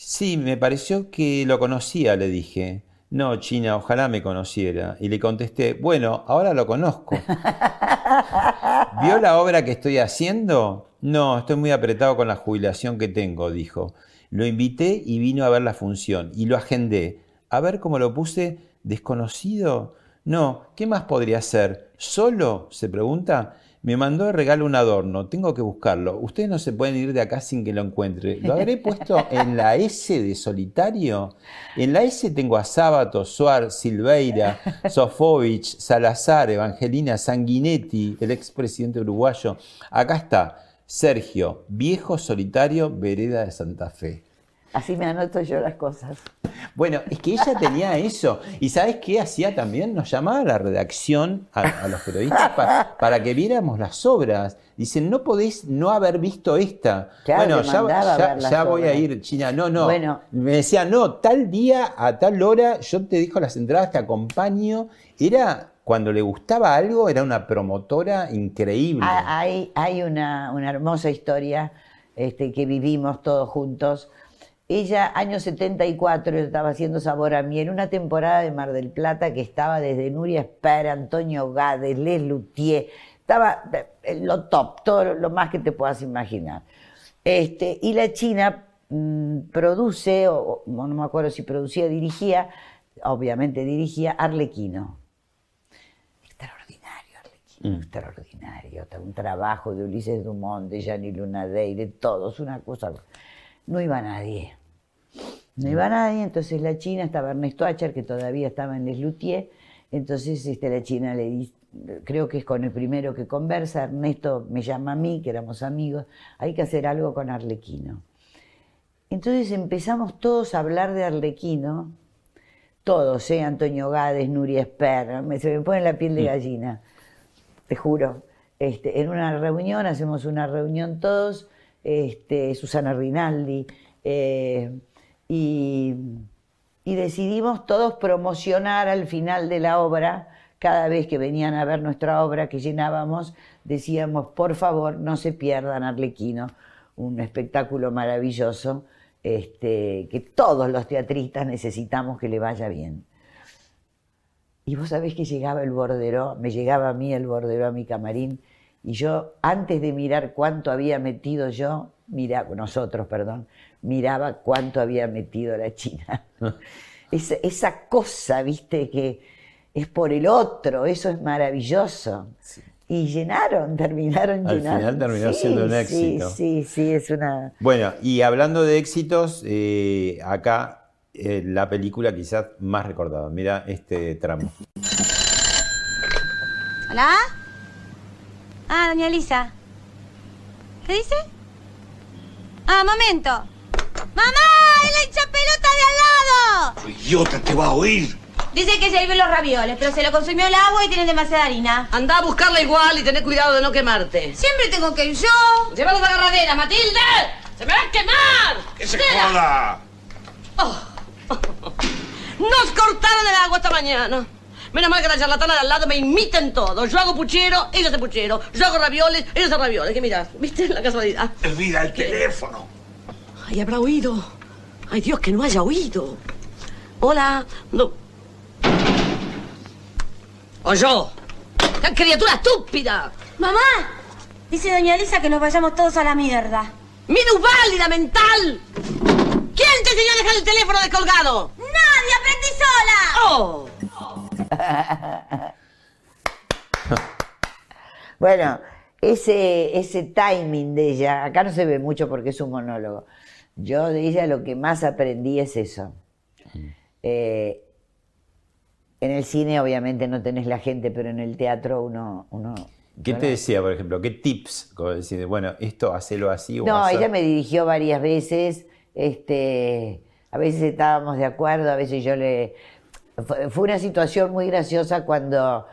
S2: Sí, me pareció que lo conocía, le dije. No, China, ojalá me conociera. Y le contesté, bueno, ahora lo conozco. [LAUGHS] ¿Vio la obra que estoy haciendo? No, estoy muy apretado con la jubilación que tengo, dijo. Lo invité y vino a ver la función y lo agendé. A ver cómo lo puse, desconocido. No, ¿qué más podría ser? ¿Solo? se pregunta. Me mandó de regalo un adorno, tengo que buscarlo. Ustedes no se pueden ir de acá sin que lo encuentre. ¿Lo habré [LAUGHS] puesto en la S de solitario? En la S tengo a Sábato, Suar, Silveira, [LAUGHS] Sofovich, Salazar, Evangelina Sanguinetti, el expresidente uruguayo. Acá está, Sergio, viejo solitario, vereda de Santa Fe.
S3: Así me anoto yo las cosas.
S2: Bueno, es que ella tenía eso. ¿Y sabes qué hacía también? Nos llamaba a la redacción, a, a los periodistas, pa- para que viéramos las obras. Dicen, no podéis no haber visto esta.
S3: Claro,
S2: bueno, ya, ya- ya voy a ir, China. No, no.
S3: Bueno.
S2: Me decía, no, tal día, a tal hora, yo te dejo las entradas, te acompaño. Era, cuando le gustaba algo, era una promotora increíble.
S3: Ah, Hay, hay una, una hermosa historia este, que vivimos todos juntos. Ella, año 74, yo estaba haciendo Sabor a Miel, una temporada de Mar del Plata que estaba desde Nuria Esper, Antonio Gades, Les Luthier, estaba eh, lo top, todo lo, más que te puedas imaginar. Este, y la China mm, produce, o, no me acuerdo si producía, dirigía, obviamente dirigía Arlequino. Extraordinario, Arlequino, extraordinario. Un trabajo de Ulises Dumont, de Gianni Lunadei, de todos, una cosa. No iba nadie. No iba nadie, entonces la China, estaba Ernesto Acher, que todavía estaba en Les Luthier, entonces este, la China le dice, creo que es con el primero que conversa, Ernesto me llama a mí, que éramos amigos, hay que hacer algo con Arlequino. Entonces empezamos todos a hablar de Arlequino, todos, ¿eh? Antonio Gades, Nuria Esper, me- se me pone la piel de gallina, te juro. Este, en una reunión, hacemos una reunión todos, este, Susana Rinaldi, eh, y, y decidimos todos promocionar al final de la obra, cada vez que venían a ver nuestra obra que llenábamos, decíamos, por favor, no se pierdan Arlequino, un espectáculo maravilloso, este, que todos los teatristas necesitamos que le vaya bien. Y vos sabés que llegaba el bordero, me llegaba a mí el bordero a mi camarín, y yo, antes de mirar cuánto había metido yo, miraba, nosotros, perdón, miraba cuánto había metido la China. [LAUGHS] esa, esa cosa, viste, que es por el otro, eso es maravilloso. Y llenaron, terminaron
S2: Al
S3: llenando.
S2: final terminó siendo un éxito.
S3: Sí, sí, sí, es una...
S2: Bueno, y hablando de éxitos, eh, acá eh, la película quizás más recordada. Mira este tramo.
S8: ¿Hola? Ah, doña Elisa. ¿Qué dice? Ah, momento. ¡Mamá! ¡Es la hinchapelota de al lado!
S9: ¡Idiota, te va a oír!
S8: Dice que se hirvió los ravioles, pero se lo consumió el agua y tiene demasiada harina.
S10: Anda a buscarla igual y tené cuidado de no quemarte.
S8: Siempre tengo que ir yo.
S10: Llévalo de agarradera, Matilde. ¡Se me va a quemar!
S9: ¡Que se joda! [LAUGHS]
S10: Nos cortaron el agua esta mañana. Menos mal que la charlatana de al lado me imiten todo. Yo hago puchero, ella hace puchero. Yo hago ravioles, ella hace ravioles. ¿Qué miras? ¿Viste la casualidad?
S9: Elvira, el teléfono.
S10: Ay, habrá oído. Ay, Dios, que no haya oído. Hola. No. O yo. ¡Qué criatura estúpida!
S8: Mamá, dice doña Elisa que nos vayamos todos a la mierda.
S10: ¡Minusválida mental! ¿Quién te enseñó a dejar el teléfono descolgado?
S8: ¡Nadie! ¡Aprendí sola!
S10: ¡Oh! [LAUGHS]
S3: Bueno, ese, ese timing de ella, acá no se ve mucho porque es un monólogo. Yo de ella lo que más aprendí es eso. Eh, en el cine obviamente no tenés la gente, pero en el teatro uno... uno
S2: ¿Qué te decía, por ejemplo? ¿Qué tips? Como decir, bueno, esto hacelo así o
S3: No, ella me dirigió varias veces, este, a veces estábamos de acuerdo, a veces yo le... Fue, una situación muy graciosa cuando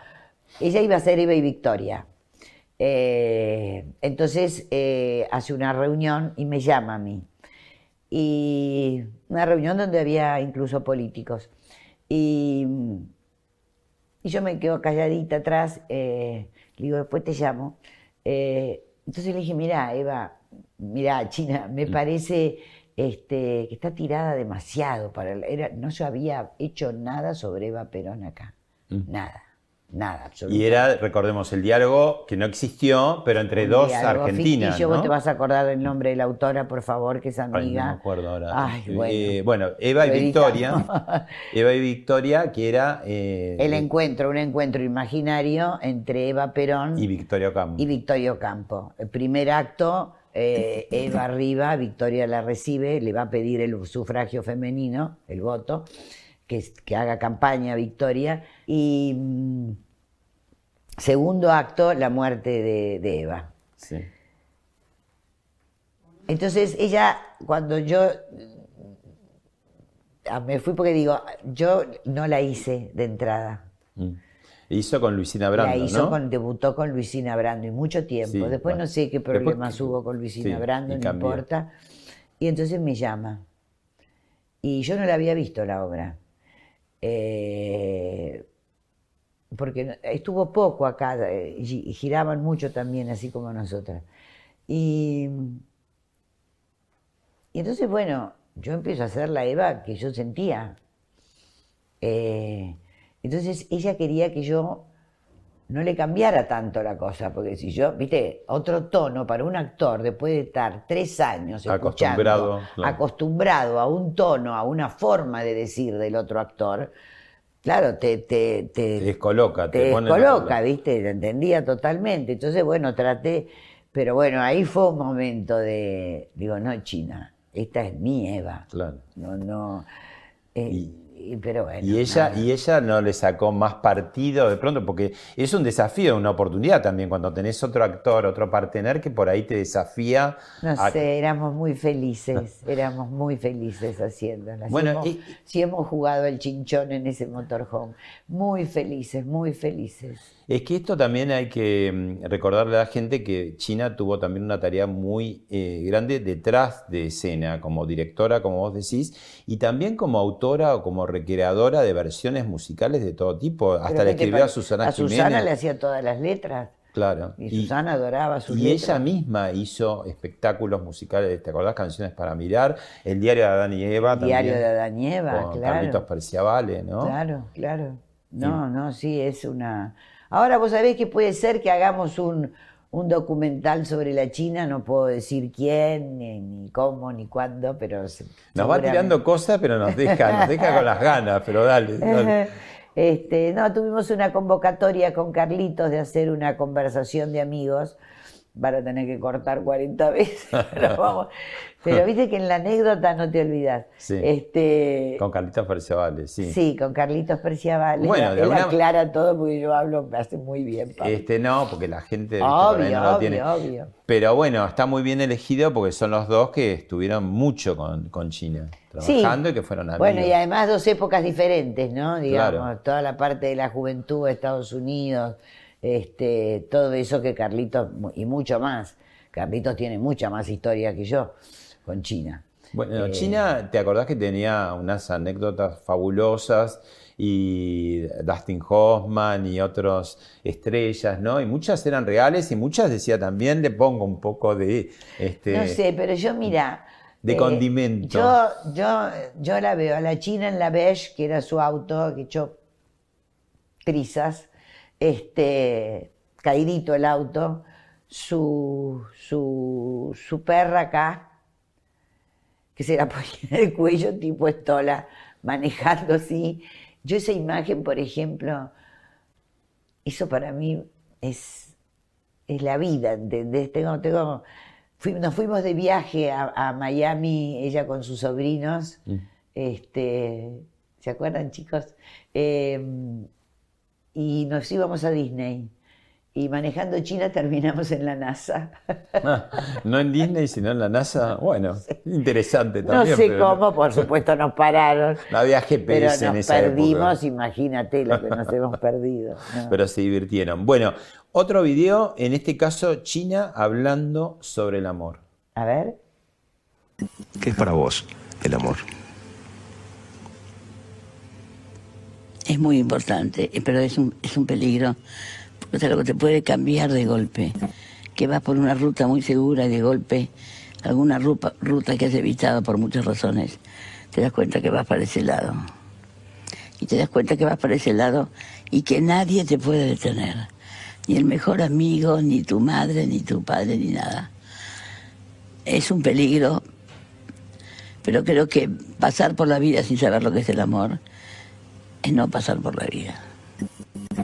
S3: ella iba a ser Eva y Victoria. Eh, entonces eh, hace una reunión y me llama a mí. Y una reunión donde había incluso políticos. Y, y yo me quedo calladita atrás, eh, le digo, después te llamo. Entonces le dije, mira, Eva, mira, China, me parece este, que está tirada demasiado para... el- Era, no se había hecho nada sobre Eva Perón acá. Nada, nada, absolutamente.
S2: Y era, recordemos, el diálogo que no existió, pero entre
S3: Un
S2: dos argentinas.
S3: ficticio,
S2: ¿no?
S3: Vos te vas a acordar del nombre de la autora, por favor, que es
S2: Ay,
S3: amiga.
S2: no me acuerdo ahora.
S3: Ay, bueno.
S2: Eh, bueno, Eva y Victoria. [LAUGHS] Eva y Victoria, que era. eh,
S3: El encuentro, un encuentro imaginario entre Eva Perón
S2: y Victoria Ocampo.
S3: y Victorio Campo. El primer acto, eh, Eva arriba, Victoria la recibe, le va a pedir el sufragio femenino, el voto, que, haga campaña Victoria. Y mm, segundo acto, la muerte de, de Eva.
S2: Sí.
S3: Entonces ella, cuando yo ah, me fui porque digo, yo no la hice de entrada.
S2: Mm. Hizo con Luisina Brando,
S3: la hizo
S2: ¿no?
S3: con, debutó con Luisina Brando y mucho tiempo.
S2: Sí,
S3: Después
S2: bueno.
S3: no sé qué problemas hubo con Luisina
S2: sí,
S3: Brando, no
S2: cambió.
S3: importa. Y entonces me llama. Y yo no la había visto la obra. Eh, porque estuvo poco acá, eh, y giraban mucho también, así como nosotras. Y, y entonces, bueno, yo empiezo a hacer la Eva que yo sentía. Eh, entonces ella quería que yo no le cambiara tanto la cosa, porque si yo, viste, otro tono para un actor después de estar tres años
S2: Acostumbrado, claro.
S3: acostumbrado a un tono, a una forma de decir del otro actor, claro, te, te, te,
S2: Te descoloca, te,
S3: te descoloca, ¿viste? Lo entendía totalmente. Entonces, bueno, traté, pero bueno, ahí fue un momento de, digo, no, China, esta es mi Eva.
S2: Claro.
S3: No, no. eh, y- pero bueno.
S2: Y ella,
S3: nada.
S2: y ella no le sacó más partido de pronto, porque es un desafío, una oportunidad también cuando tenés otro actor, otro partener que por ahí te desafía.
S3: No
S2: a-
S3: sé, éramos muy felices, [LAUGHS] éramos muy felices haciéndolas.
S2: Bueno, y-
S3: hemos, sí hemos jugado el chinchón en ese motorhome. Muy felices, muy felices.
S2: Es que esto también hay que mm, recordarle a la gente que China tuvo también una tarea muy eh, grande detrás de escena, como directora, como vos decís, y también como autora o como recreadora de versiones musicales de todo tipo. Hasta le
S3: ¿qué te
S2: escribió a Susana
S3: A Susana
S2: Jiménez.
S3: le hacía todas las letras.
S2: Claro.
S3: Y Susana adoraba sus
S2: Y
S3: letras.
S2: ella misma hizo espectáculos musicales, ¿te acordás? Canciones para mirar, El diario de Adán y Eva
S3: Diario
S2: también.
S3: de Adán y Eva,
S2: con
S3: claro.
S2: Carlitos Perciavale, ¿no?
S3: Claro, claro. No, no, sí, es una... Ahora vos sabés que puede ser que hagamos un, un documental sobre la China, no puedo decir quién, ni, ni cómo, ni cuándo, pero...
S2: Nos va tirando cosas, pero nos deja, nos deja con las ganas, pero dale, [LAUGHS] dale.
S3: Este, no, tuvimos una convocatoria con Carlitos de hacer una conversación de amigos van a tener que cortar 40 [LAUGHS] veces. pero, vamos. pero viste que en la anécdota no te olvidas.
S2: Sí.
S3: Este,
S2: Con Carlitos Perciabales, sí.
S3: sí. con Carlitos Perciabales.
S2: Bueno, de
S3: él
S2: alguna-
S3: aclara todo porque yo hablo, me hace muy bien. Pablo.
S2: Este no, porque la gente viste, por ahí
S3: obvio,
S2: no lo
S3: obvio,
S2: tiene.
S3: obvio.
S2: Pero bueno, está muy bien elegido porque son los dos que estuvieron mucho con, con China,
S3: Sí.
S2: trabajando y que fueron amigos.
S3: Bueno, y además dos épocas diferentes, ¿no? Digamos,
S2: Claro.
S3: toda la parte de la juventud de Estados Unidos, este, todo eso que Carlitos, y mucho más. Carlitos tiene mucha más historia que yo con China.
S2: Bueno,
S3: Eh,
S2: China, ¿te acordás que tenía unas anécdotas fabulosas? Y Dustin Hoffman y otras estrellas, ¿no? Y muchas eran reales y muchas decía también, le pongo un poco de... Este,
S3: No sé, pero yo mira.
S2: De condimento.
S3: Yo, yo, yo la veo a la China en la Beige, que era su auto, que echó trizas, este, caidito el auto, su, su, su perra acá, que se la [LAUGHS] ponía en el cuello tipo estola, manejando así. Yo esa imagen, por ejemplo, eso para mí es, es la vida, ¿entendés? Tengo, tengo, fui- nos fuimos de viaje a, a Miami, ella con sus sobrinos,
S2: Mm.
S3: este, ¿se acuerdan chicos? Eh, y nos íbamos a Disney. Y manejando China terminamos en la NASA.
S2: Ah, no en Disney, sino en la NASA. Bueno, [LAUGHS] interesante
S3: No
S2: también.
S3: sé
S2: pero
S3: cómo, por supuesto nos pararon. [LAUGHS]
S2: No había
S3: Pero
S2: GPS en
S3: nos
S2: esa
S3: perdimos,
S2: época.
S3: imagínate lo que nos hemos perdido. ¿no? [LAUGHS]
S2: Pero se divirtieron. Bueno, otro video, en este caso China hablando sobre el amor.
S3: A ver.
S11: ¿Qué es para vos el amor?
S5: Es muy importante, eh, pero es un, es un peligro, porque te puede cambiar de golpe, que vas por una ruta muy segura y de golpe, alguna ruta, ruta que has evitado por muchas razones, te das cuenta que vas para ese lado. Y te das cuenta que vas para ese lado y que nadie te puede detener. Ni el mejor amigo, ni tu madre, ni tu padre, ni nada. Es un peligro, pero creo que pasar por la vida sin saber lo que es el amor es no pasar por la vida.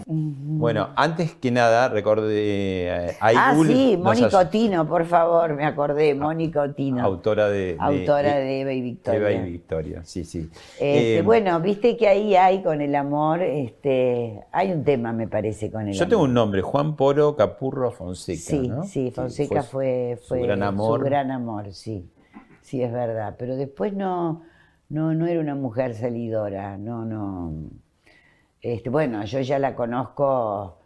S2: Bueno, antes que nada, recordé. eh,
S3: ah, sí, Mónica Otino, por favor, me acordé, Mónica Otino.
S2: Autora de.
S3: Autora de Eva y Victoria.
S2: Eva y Victoria, sí, sí.
S3: Este,
S2: Eh,
S3: bueno, viste que ahí hay con el amor, este, hay un tema, me parece, con el
S2: Yo
S3: amor.
S2: tengo un nombre, Juan Poro Capurro Fonseca.
S3: Sí,
S2: ¿no?
S3: sí, Fonseca fue,
S2: su
S3: fue
S2: gran amor.
S3: su gran amor, sí, sí es verdad. Pero después no, no, no era una mujer salidora, no, no. Este, bueno, yo ya la conozco,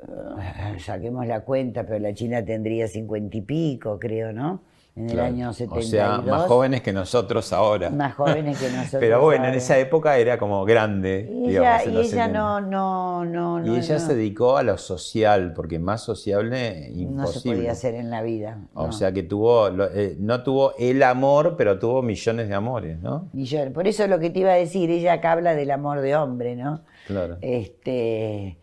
S3: eh, saquemos la cuenta, pero la China tendría cincuenta y pico, creo, ¿no? En el año
S2: O
S3: 72.
S2: sea, más jóvenes que nosotros ahora.
S3: Más jóvenes que [LAUGHS] nosotros
S2: Pero bueno, en esa época era como grande.
S3: Y
S2: digamos,
S3: ella, y
S2: los
S3: ella
S2: 70.
S3: no, no, no,
S2: Y
S3: no,
S2: ella
S3: no,
S2: se dedicó a lo social, porque más sociable
S3: no
S2: imposible.
S3: se podía hacer en la vida.
S2: O
S3: no.
S2: sea que tuvo, eh, no tuvo el amor, pero tuvo millones de amores, ¿no?
S3: Yo- por eso lo que te iba a decir, ella acá habla del amor de hombre, ¿no?
S2: Claro.
S3: Este,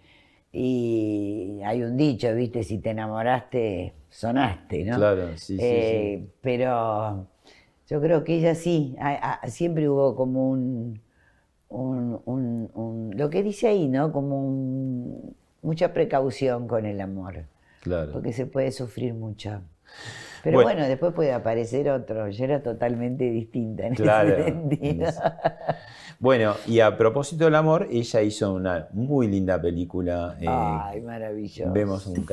S3: y hay un dicho, ¿viste? Si te enamoraste, sonaste, ¿no?
S2: Claro, sí, sí,
S3: Eh, Pero yo creo que ella sí, a- a- siempre hubo como un, un- un- un- lo que dice ahí, ¿no? Como un- mucha precaución con el amor,
S2: Claro.
S3: porque se puede sufrir mucho. Pero
S2: Bueno.
S3: bueno, después puede aparecer otro, yo era totalmente distinta en
S2: Claro.
S3: ese sentido.
S2: Bueno, y a propósito del amor, ella hizo una muy linda película. eh,
S3: Ay, maravilloso.
S2: vemos un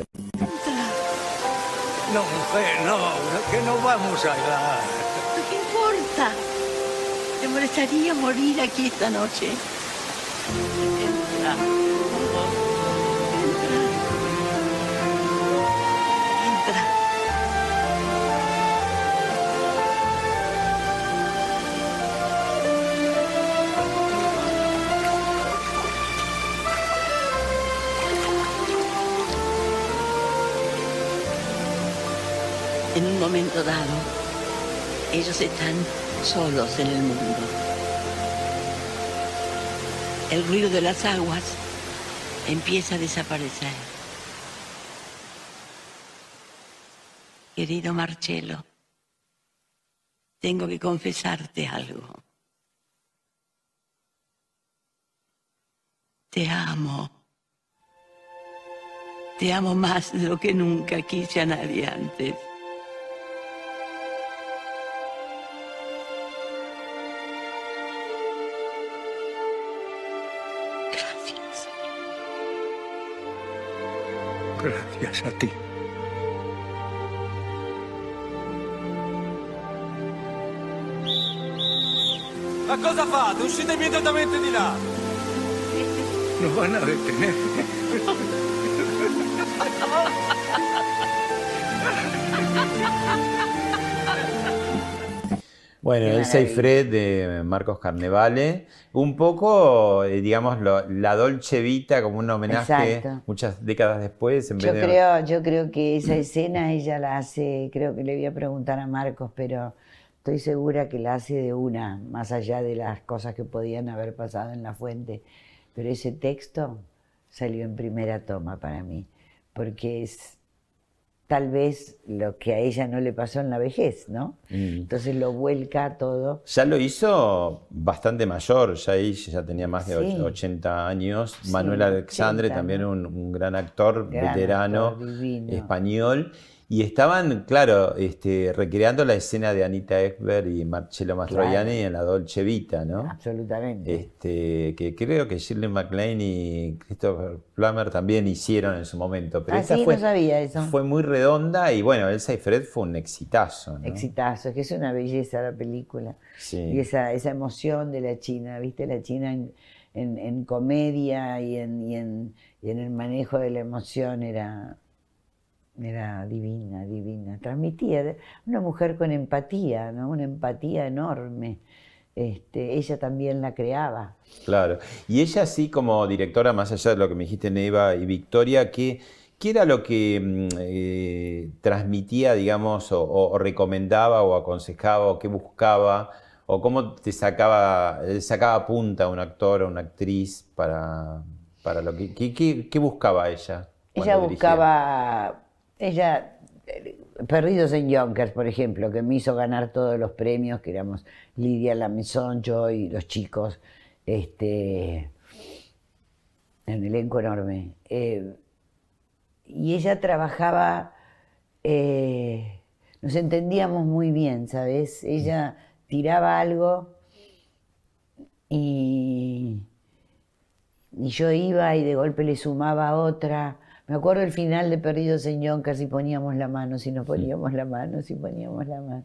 S9: No, mujer, no, que no vamos a hablar.
S5: ¿Qué importa? ¿Te molestaría morir aquí esta noche? Momento dado, ellos están solos en el mundo. El ruido de las aguas empieza a desaparecer. Querido Marcelo, tengo que confesarte algo. Te amo. Te amo más de lo que nunca quise a nadie antes.
S9: Gracias a ti.
S12: Ma cosa fate? Uscite immediatamente di là!
S9: Nos van a detener. [LAUGHS]
S2: Bueno,
S3: Qué
S2: Elsa y
S3: maravilla.
S2: Fred de Marcos Carnevale, un poco, eh, digamos, lo- la Dolce Vita como un homenaje
S3: Exacto.
S2: muchas décadas después. En
S3: Yo
S2: vez de...
S3: creo, yo creo que esa escena ella la hace, creo que le voy a preguntar a Marcos, pero estoy segura que la hace de una, más allá de las cosas que podían haber pasado en la fuente. Pero ese texto salió en primera toma para mí, porque es tal vez lo que a ella no le pasó en la vejez, ¿no?
S2: Mm.
S3: Entonces lo vuelca todo.
S2: Ya lo hizo bastante mayor, ya ella ya tenía más de
S3: Sí.
S2: 80 años.
S3: Sí,
S2: Manuel Alexandre,
S3: 80,
S2: también un, un gran actor,
S3: Gran
S2: veterano,
S3: actor,
S2: español. Y estaban, claro, este, recreando la escena de Anita Ekberg y Marcello Mastroianni en la Dolce Vita, ¿no?
S3: Absolutamente.
S2: Este, que creo que Shirley MacLaine y Christopher Plummer también hicieron en su momento. Pero
S3: Ah,
S2: esta
S3: sí,
S2: fue,
S3: no sabía eso.
S2: fue muy redonda y bueno, Elsa y Fred fue un exitazo, ¿no?
S3: Exitazo, es que es una belleza la película.
S2: Sí.
S3: Y esa, esa emoción de la China, ¿viste? La China en, en- en comedia y en, y, en, y en el manejo de la emoción era, era divina, divina. Transmitía una mujer con empatía, ¿no? Una empatía enorme. Este, ella también la creaba.
S2: Claro. Y ella sí como directora, más allá de lo que me dijiste Neva y Victoria, ¿qué, qué era lo que mm, eh, transmitía, digamos, o, recomendaba o aconsejaba o qué buscaba? ¿O cómo te sacaba, eh, sacaba punta un actor o una actriz para, para lo que... ¿Qué, qué- qué buscaba ella?
S3: Ella buscaba, ella, eh, Perdidos en Yonkers, por ejemplo, que me hizo ganar todos los premios, que éramos Lidia Lamezón, yo y los chicos, este, en elenco enorme. Eh, y ella trabajaba, eh, nos entendíamos muy bien, ¿sabes? Ella tiraba algo y, y yo iba y de golpe le sumaba otra. Me acuerdo el final de Perdidos en Yonkers, si poníamos la mano, si nos poníamos la mano, si poníamos la mano.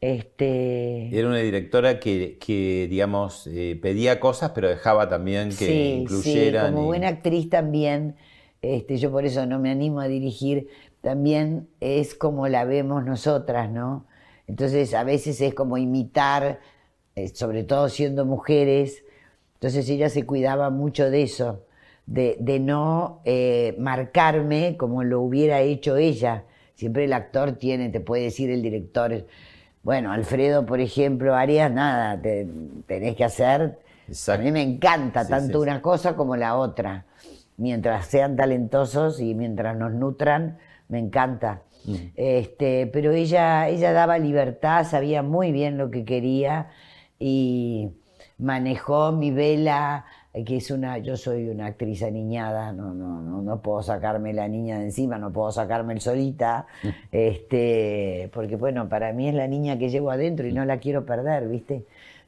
S3: Este,
S2: Era una directora que, que, digamos, eh, pedía cosas, pero dejaba también que
S3: sí,
S2: incluyeran.
S3: sí, como
S2: y-
S3: buena actriz también, este, yo por eso no me animo a dirigir, también es como la vemos nosotras, ¿no? Entonces a veces es como imitar, eh, sobre todo siendo mujeres, entonces ella se cuidaba mucho de eso, de, de no eh, marcarme como lo hubiera hecho ella. Siempre el actor tiene, te puede decir el director, bueno, Alfredo, por ejemplo, Arias, nada, te- tenés que hacer. A mí me encanta
S2: Sí,
S3: tanto
S2: sí, sí.
S3: una cosa como la otra. Mientras sean talentosos y mientras nos nutran, me encanta. Este, pero ella, ella daba libertad, sabía muy bien lo que quería y manejó mi vela, que es una, yo soy una actriz aniñada, no, no, no, no puedo sacarme la niña de encima, no puedo sacarme el solita, [LAUGHS] este, porque bueno, para mí es la niña que llevo adentro y no la quiero perder, ¿viste?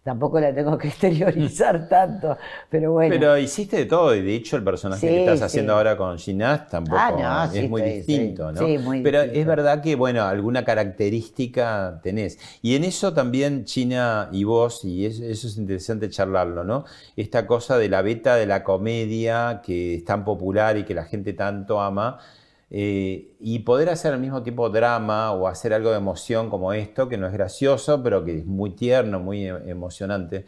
S3: Tampoco la tengo que [LAUGHS] exteriorizar tanto, pero bueno.
S2: Pero hiciste de todo, y de hecho el personaje que estás
S3: sí.
S2: haciendo ahora con Ginás tampoco
S3: Ah, no,
S2: es
S3: sí,
S2: muy distinto,
S3: sí.
S2: ¿no?
S3: Muy
S2: Pero
S3: distinto.
S2: es verdad que, bueno, alguna característica tenés. Y en eso también, China y vos, y es- eso es interesante charlarlo, ¿no? Esta cosa de la beta de la comedia que es tan popular y que la gente tanto ama. Eh, y poder hacer al mismo tiempo drama o hacer algo de emoción como esto, que no es gracioso, pero que es muy tierno, muy e- emocionante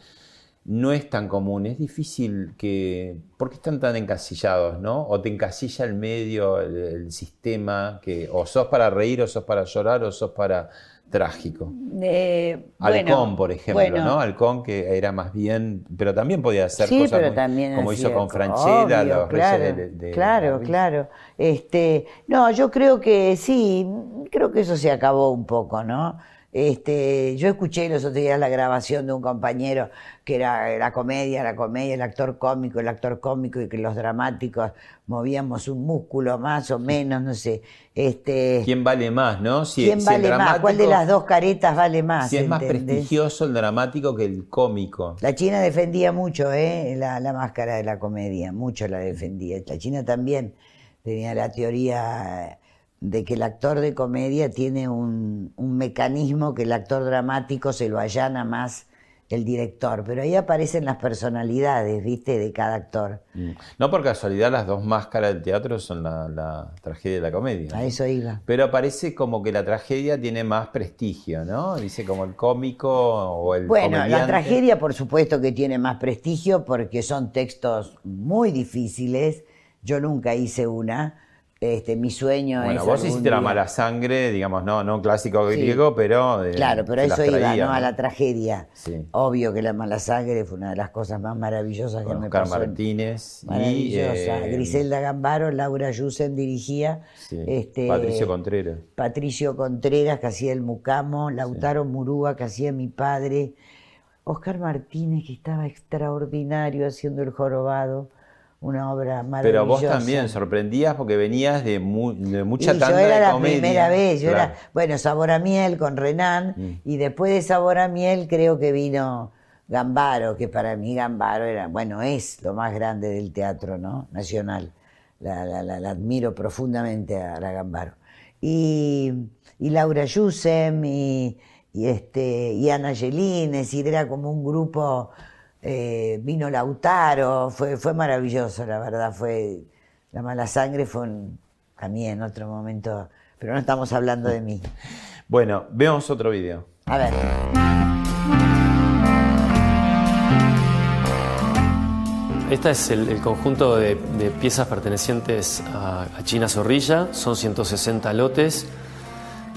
S2: no es tan común, es difícil que... ¿Por qué están tan encasillados, no? O te encasilla el medio, el, el sistema, que o sos para reír, o sos para llorar, o sos para trágico.
S3: Eh,
S2: Halcón,
S3: bueno,
S2: por ejemplo,
S3: bueno,
S2: ¿no? Halcón que era más bien, pero también podía hacer
S3: Sí,
S2: cosas
S3: pero
S2: muy-
S3: también
S2: como hizo con
S3: co-
S2: Franchella, los
S3: claro,
S2: Reyes de, de-
S3: claro, claro. Este, no, yo creo que sí, creo que eso se acabó un poco, ¿no? Este, yo escuché los otros días la grabación de un compañero que era la comedia, la comedia, el actor cómico, el actor cómico y que los dramáticos movíamos un músculo más o menos, no sé. Este,
S2: ¿Quién vale más, no? Si,
S3: ¿Quién
S2: si
S3: vale más? ¿Cuál de las dos caretas vale más?
S2: Si es más prestigioso el dramático que el cómico.
S3: La China defendía mucho ¿eh? la, la máscara de la comedia, mucho la defendía. La China también tenía la teoría de que el actor de comedia tiene un, un mecanismo que el actor dramático se lo allana más el director, pero ahí aparecen las personalidades, ¿viste? De cada actor.
S2: Mm. No por casualidad las dos máscaras del teatro son la, la tragedia y la comedia.
S3: A eso iba.
S2: Pero parece como que la tragedia tiene más prestigio, ¿no? Dice como el cómico o el
S3: Bueno, la tragedia por supuesto que tiene más prestigio porque son textos muy difíciles. Yo nunca hice una. Este, mi sueño
S2: Bueno,
S3: es
S2: vos
S3: algún
S2: hiciste la mala sangre, digamos, no, no un clásico
S3: Sí.
S2: griego, pero. eh,
S3: Claro, pero eso iba, ¿no? A la tragedia.
S2: Sí.
S3: Obvio que la mala sangre fue una de las cosas más maravillosas
S2: Con
S3: que me
S2: Oscar
S3: pasó. en-
S2: Martínez y, eh,
S3: Griselda Gambaro, Laura Yusen dirigía.
S2: Sí,
S3: este,
S2: Patricio Contreras.
S3: Patricio Contreras, que hacía el Mucamo, Lautaro Murúa, que hacía mi padre, Oscar Martínez, que estaba extraordinario haciendo el jorobado, una obra
S2: Pero vos
S3: maravillosa.
S2: también sorprendías porque venías de, mu- de mucha
S3: y
S2: tanda
S3: yo era
S2: de
S3: la
S2: comedia.
S3: primera vez, yo
S2: Claro.
S3: era, bueno, Sabor a Miel con Renan,
S2: Mm.
S3: y después de Sabor a Miel creo que vino Gambaro, que para mí Gambaro era, bueno, es lo más grande del teatro, ¿no? Nacional. La, la- la- la admiro profundamente a la Gambaro. Y, y Laura Yusem y, y este, y Ana Yelín, es decir, era como un grupo, eh, vino Lautaro, fue, fue maravilloso, la verdad, fue, La Mala Sangre fue un- también otro momento, pero no estamos hablando de mí.
S2: Bueno, veamos otro video.
S3: A ver.
S13: Este es el, el conjunto de, de piezas pertenecientes a, a China Zorrilla. Son 160 lotes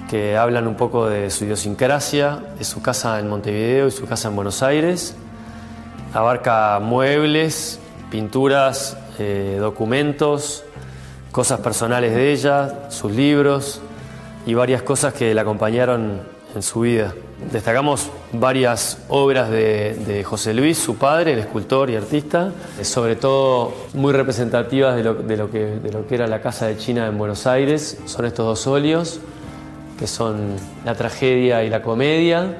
S13: que hablan un poco de su idiosincrasia, de su casa en Montevideo y su casa en Buenos Aires. Abarca muebles, pinturas, eh, documentos, cosas personales de ella, sus libros y varias cosas que la acompañaron en su vida. Destacamos varias obras de, José Luis, su padre, el escultor y artista, sobre todo muy representativas de lo que, de lo que era la Casa de China en Buenos Aires. Son estos dos óleos, que son la tragedia y la comedia,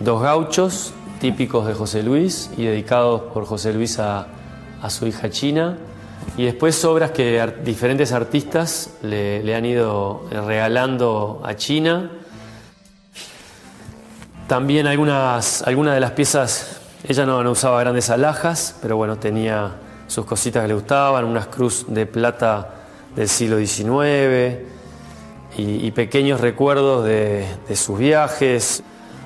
S13: dos gauchos típicos de José Luis y dedicados por José Luis a, su hija China. Y después obras que diferentes artistas le, han ido regalando a China. También algunas, algunas de las piezas, ella no, usaba grandes alhajas, pero bueno, tenía sus cositas que le gustaban, unas cruz de plata del siglo XIX y, pequeños recuerdos de sus viajes,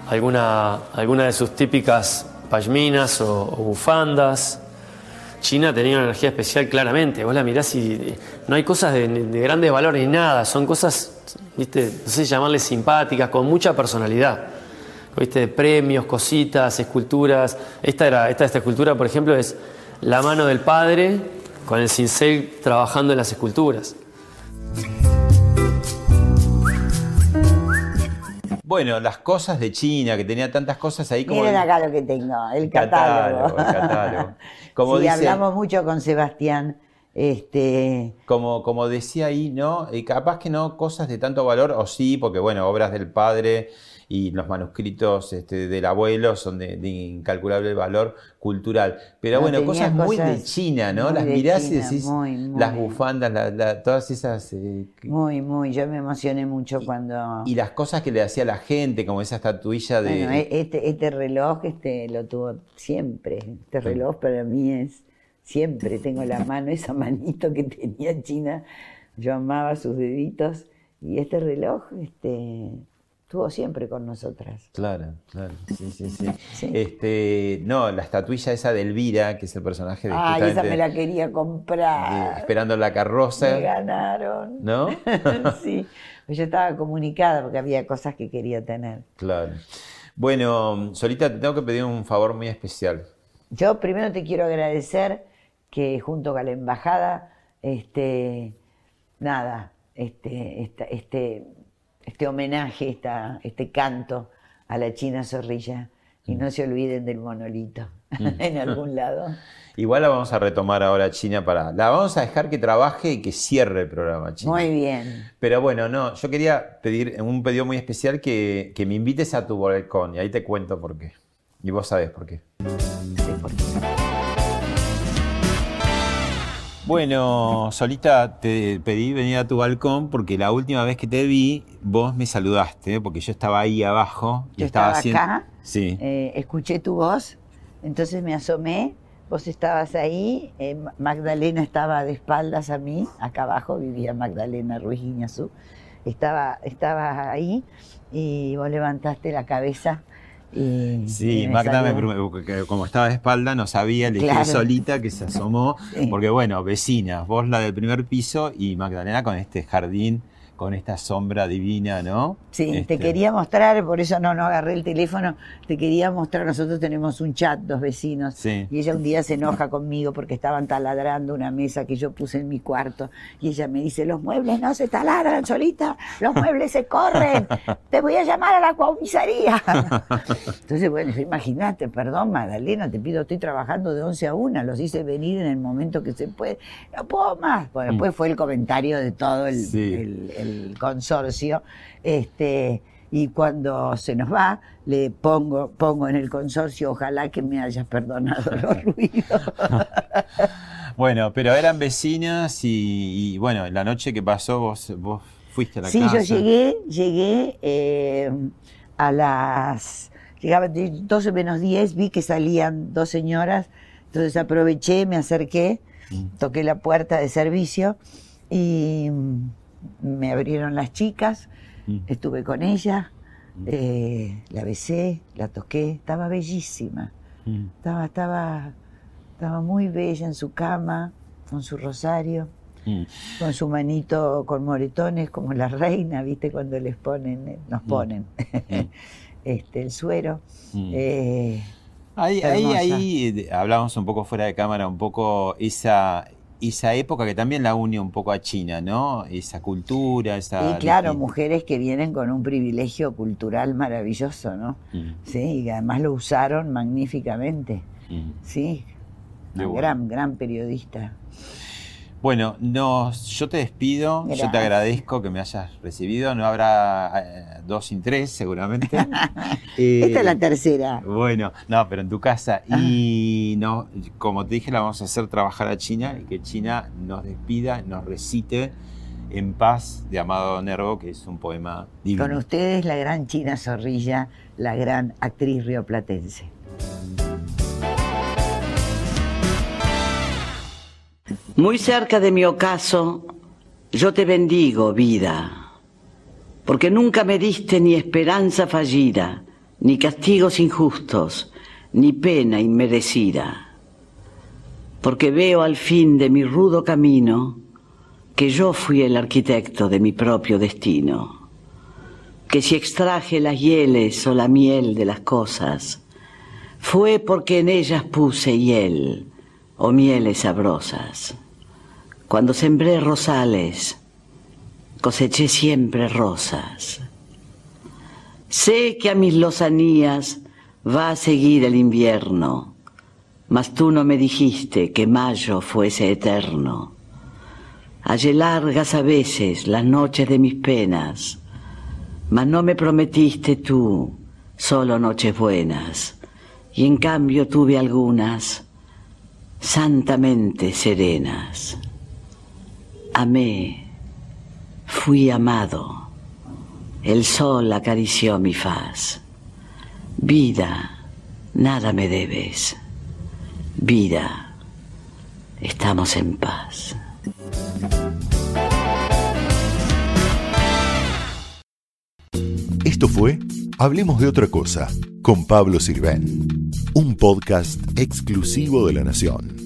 S13: alguna, alguna de sus típicas pashminas o, bufandas. China tenía una energía especial claramente, vos la mirás y no hay cosas de, de grandes valores ni nada, son cosas, viste, no sé llamarles simpáticas, con mucha personalidad. ¿Viste? Premios, cositas, esculturas. Esta, era, esta, esta escultura, por ejemplo, es la mano del padre con el cincel trabajando en las esculturas.
S2: Bueno, las cosas de China, que tenía tantas cosas ahí como.
S3: Miren acá lo que tengo, el catálogo.
S2: catálogo, el catálogo. Como
S3: sí,
S2: dice-
S3: hablamos mucho con Sebastián. Este,
S2: Como, como decía ahí, ¿no? Eh, capaz que no cosas de tanto valor, o sí, porque bueno, obras del padre y los manuscritos este, del abuelo son de, de incalculable valor cultural. Pero
S3: No,
S2: bueno, cosas muy de China, ¿no? Las mirás y decís,
S3: muy, muy.
S2: las bufandas, la- la- todas esas... eh,
S3: muy, muy, yo me emocioné mucho cuando...
S2: y las cosas que le hacía la gente, como esa estatuilla de...
S3: Bueno, e- este, este reloj este, lo tuvo siempre. Este reloj para mí es siempre. Tengo la mano, esa manito que tenía China. Yo amaba sus deditos. Y este reloj este, estuvo siempre con nosotras.
S2: Claro, claro, sí, sí, [LAUGHS] sí. Este, no, la estatuilla esa de Elvira, que es el personaje de
S3: Ay, esa me la quería
S2: de
S3: comprar.
S2: Esperando la carroza.
S3: Me ganaron.
S2: ¿No? [LAUGHS]
S3: sí. Yo estaba comunicada porque había cosas que quería tener.
S2: Claro. Bueno, Solita, te tengo que pedir un favor muy especial.
S3: Yo primero te quiero agradecer que junto con la embajada, este, nada, este, esta- este, este homenaje, esta, este canto a la China Zorrilla. Y no se olviden del monolito [LAUGHS] en algún lado. [LAUGHS]
S2: Igual la vamos a retomar ahora China para. La vamos a dejar que trabaje y que cierre el programa China.
S3: Muy bien.
S2: Pero bueno, no, yo quería pedir un pedido muy especial que, que me invites a tu balcón y ahí te cuento por qué. Y vos sabés por qué. Bueno, Solita, te pedí venir a tu balcón porque la última vez que te vi, vos me saludaste, porque yo estaba ahí abajo. Y
S3: Yo estaba
S2: haciendo-
S3: acá,
S2: Sí.
S3: eh, escuché tu voz, entonces me asomé, vos estabas ahí, eh, Ma- Magdalena estaba de espaldas a mí, acá abajo vivía Magdalena Ruiz Guiñazú, estaba, estaba ahí y vos levantaste la cabeza y...
S2: Sí,
S3: y
S2: Magda, me, como estaba de espalda, no sabía, le dije solita que se asomó,
S3: Sí.
S2: porque bueno, vecinas, vos la del primer piso y Magdalena con este jardín, con esta sombra divina, ¿no?
S3: Sí,
S2: Este,
S3: te quería mostrar, por eso no, no agarré el teléfono, te quería mostrar, nosotros tenemos un chat, dos vecinos,
S2: Sí.
S3: y ella un día se enoja conmigo porque estaban taladrando una mesa que yo puse en mi cuarto, y ella me dice, los muebles no se taladran solita, los [LAUGHS] muebles se corren, te voy a llamar a la comisaría. [LAUGHS] Entonces, bueno, imagínate, perdón Magdalena, te pido, estoy trabajando de 11 a 1, los hice venir en el momento que se puede, no puedo más. Bueno, después fue el comentario de todo el,
S2: Sí.
S3: el- el consorcio, este, y cuando se nos va, le pongo, pongo en el consorcio, ojalá que me hayas perdonado los [LAUGHS] ruidos. [LAUGHS]
S2: Bueno, pero eran vecinas y, y, bueno, la noche que pasó vos, vos fuiste a la
S3: Sí,
S2: casa.
S3: yo llegué, llegué eh, a las. Llegaba de 12 menos 10, vi que salían dos señoras, entonces aproveché, me acerqué, toqué la puerta de servicio y mm, me abrieron las chicas,
S2: Mm.
S3: estuve con ella, eh, la besé, la toqué, estaba bellísima,
S2: Mm.
S3: estaba, estaba, estaba muy bella en su cama, con su rosario
S2: Mm.
S3: con su manito con moretones como la reina, ¿viste? Cuando les ponen, eh, nos
S2: Mm.
S3: ponen [LAUGHS] este, el suero.
S2: Mm.
S3: Eh,
S2: Ahí, ahí, ahí hablábamos un poco fuera de cámara, un poco esa, esa época que también la une un poco a China, ¿no? Esa cultura, esa...
S3: y claro, mujeres que vienen con un privilegio cultural maravilloso, ¿no?
S2: Mm,
S3: Sí, y además lo usaron magníficamente.
S2: mm.
S3: Sí,
S2: bueno.
S3: gran, gran periodista.
S2: Bueno, nos, yo te despido, yo te agradezco que me hayas recibido, no habrá eh, dos sin tres seguramente. [LAUGHS] Eh,
S3: Esta es la tercera.
S2: Bueno, no, pero en tu casa. Y no, como te dije, la vamos a hacer trabajar a China y que China nos despida, nos recite en paz de Amado Nervo, que es un poema divino.
S3: Con ustedes la gran China Zorrilla, la gran actriz rioplatense.
S4: Muy cerca de mi ocaso, yo te bendigo, vida, porque nunca me diste ni esperanza fallida, ni castigos injustos, ni pena inmerecida, porque veo al fin de mi rudo camino que yo fui el arquitecto de mi propio destino, que si extraje las hieles o la miel de las cosas, fue porque en ellas puse hiel o mieles sabrosas. Cuando sembré rosales, coseché siempre rosas. Sé que a mis lozanías va a seguir el invierno, mas tú no me dijiste que mayo fuese eterno. Hallé largas a veces las noches de mis penas, mas no me prometiste tú solo noches buenas, y en cambio tuve algunas santamente serenas. Amé, fui amado, el sol acarició mi faz. Vida, nada me debes. Vida, estamos en paz.
S14: Esto fue Hablemos de otra cosa con Pablo Sirven, un podcast exclusivo de La Nación.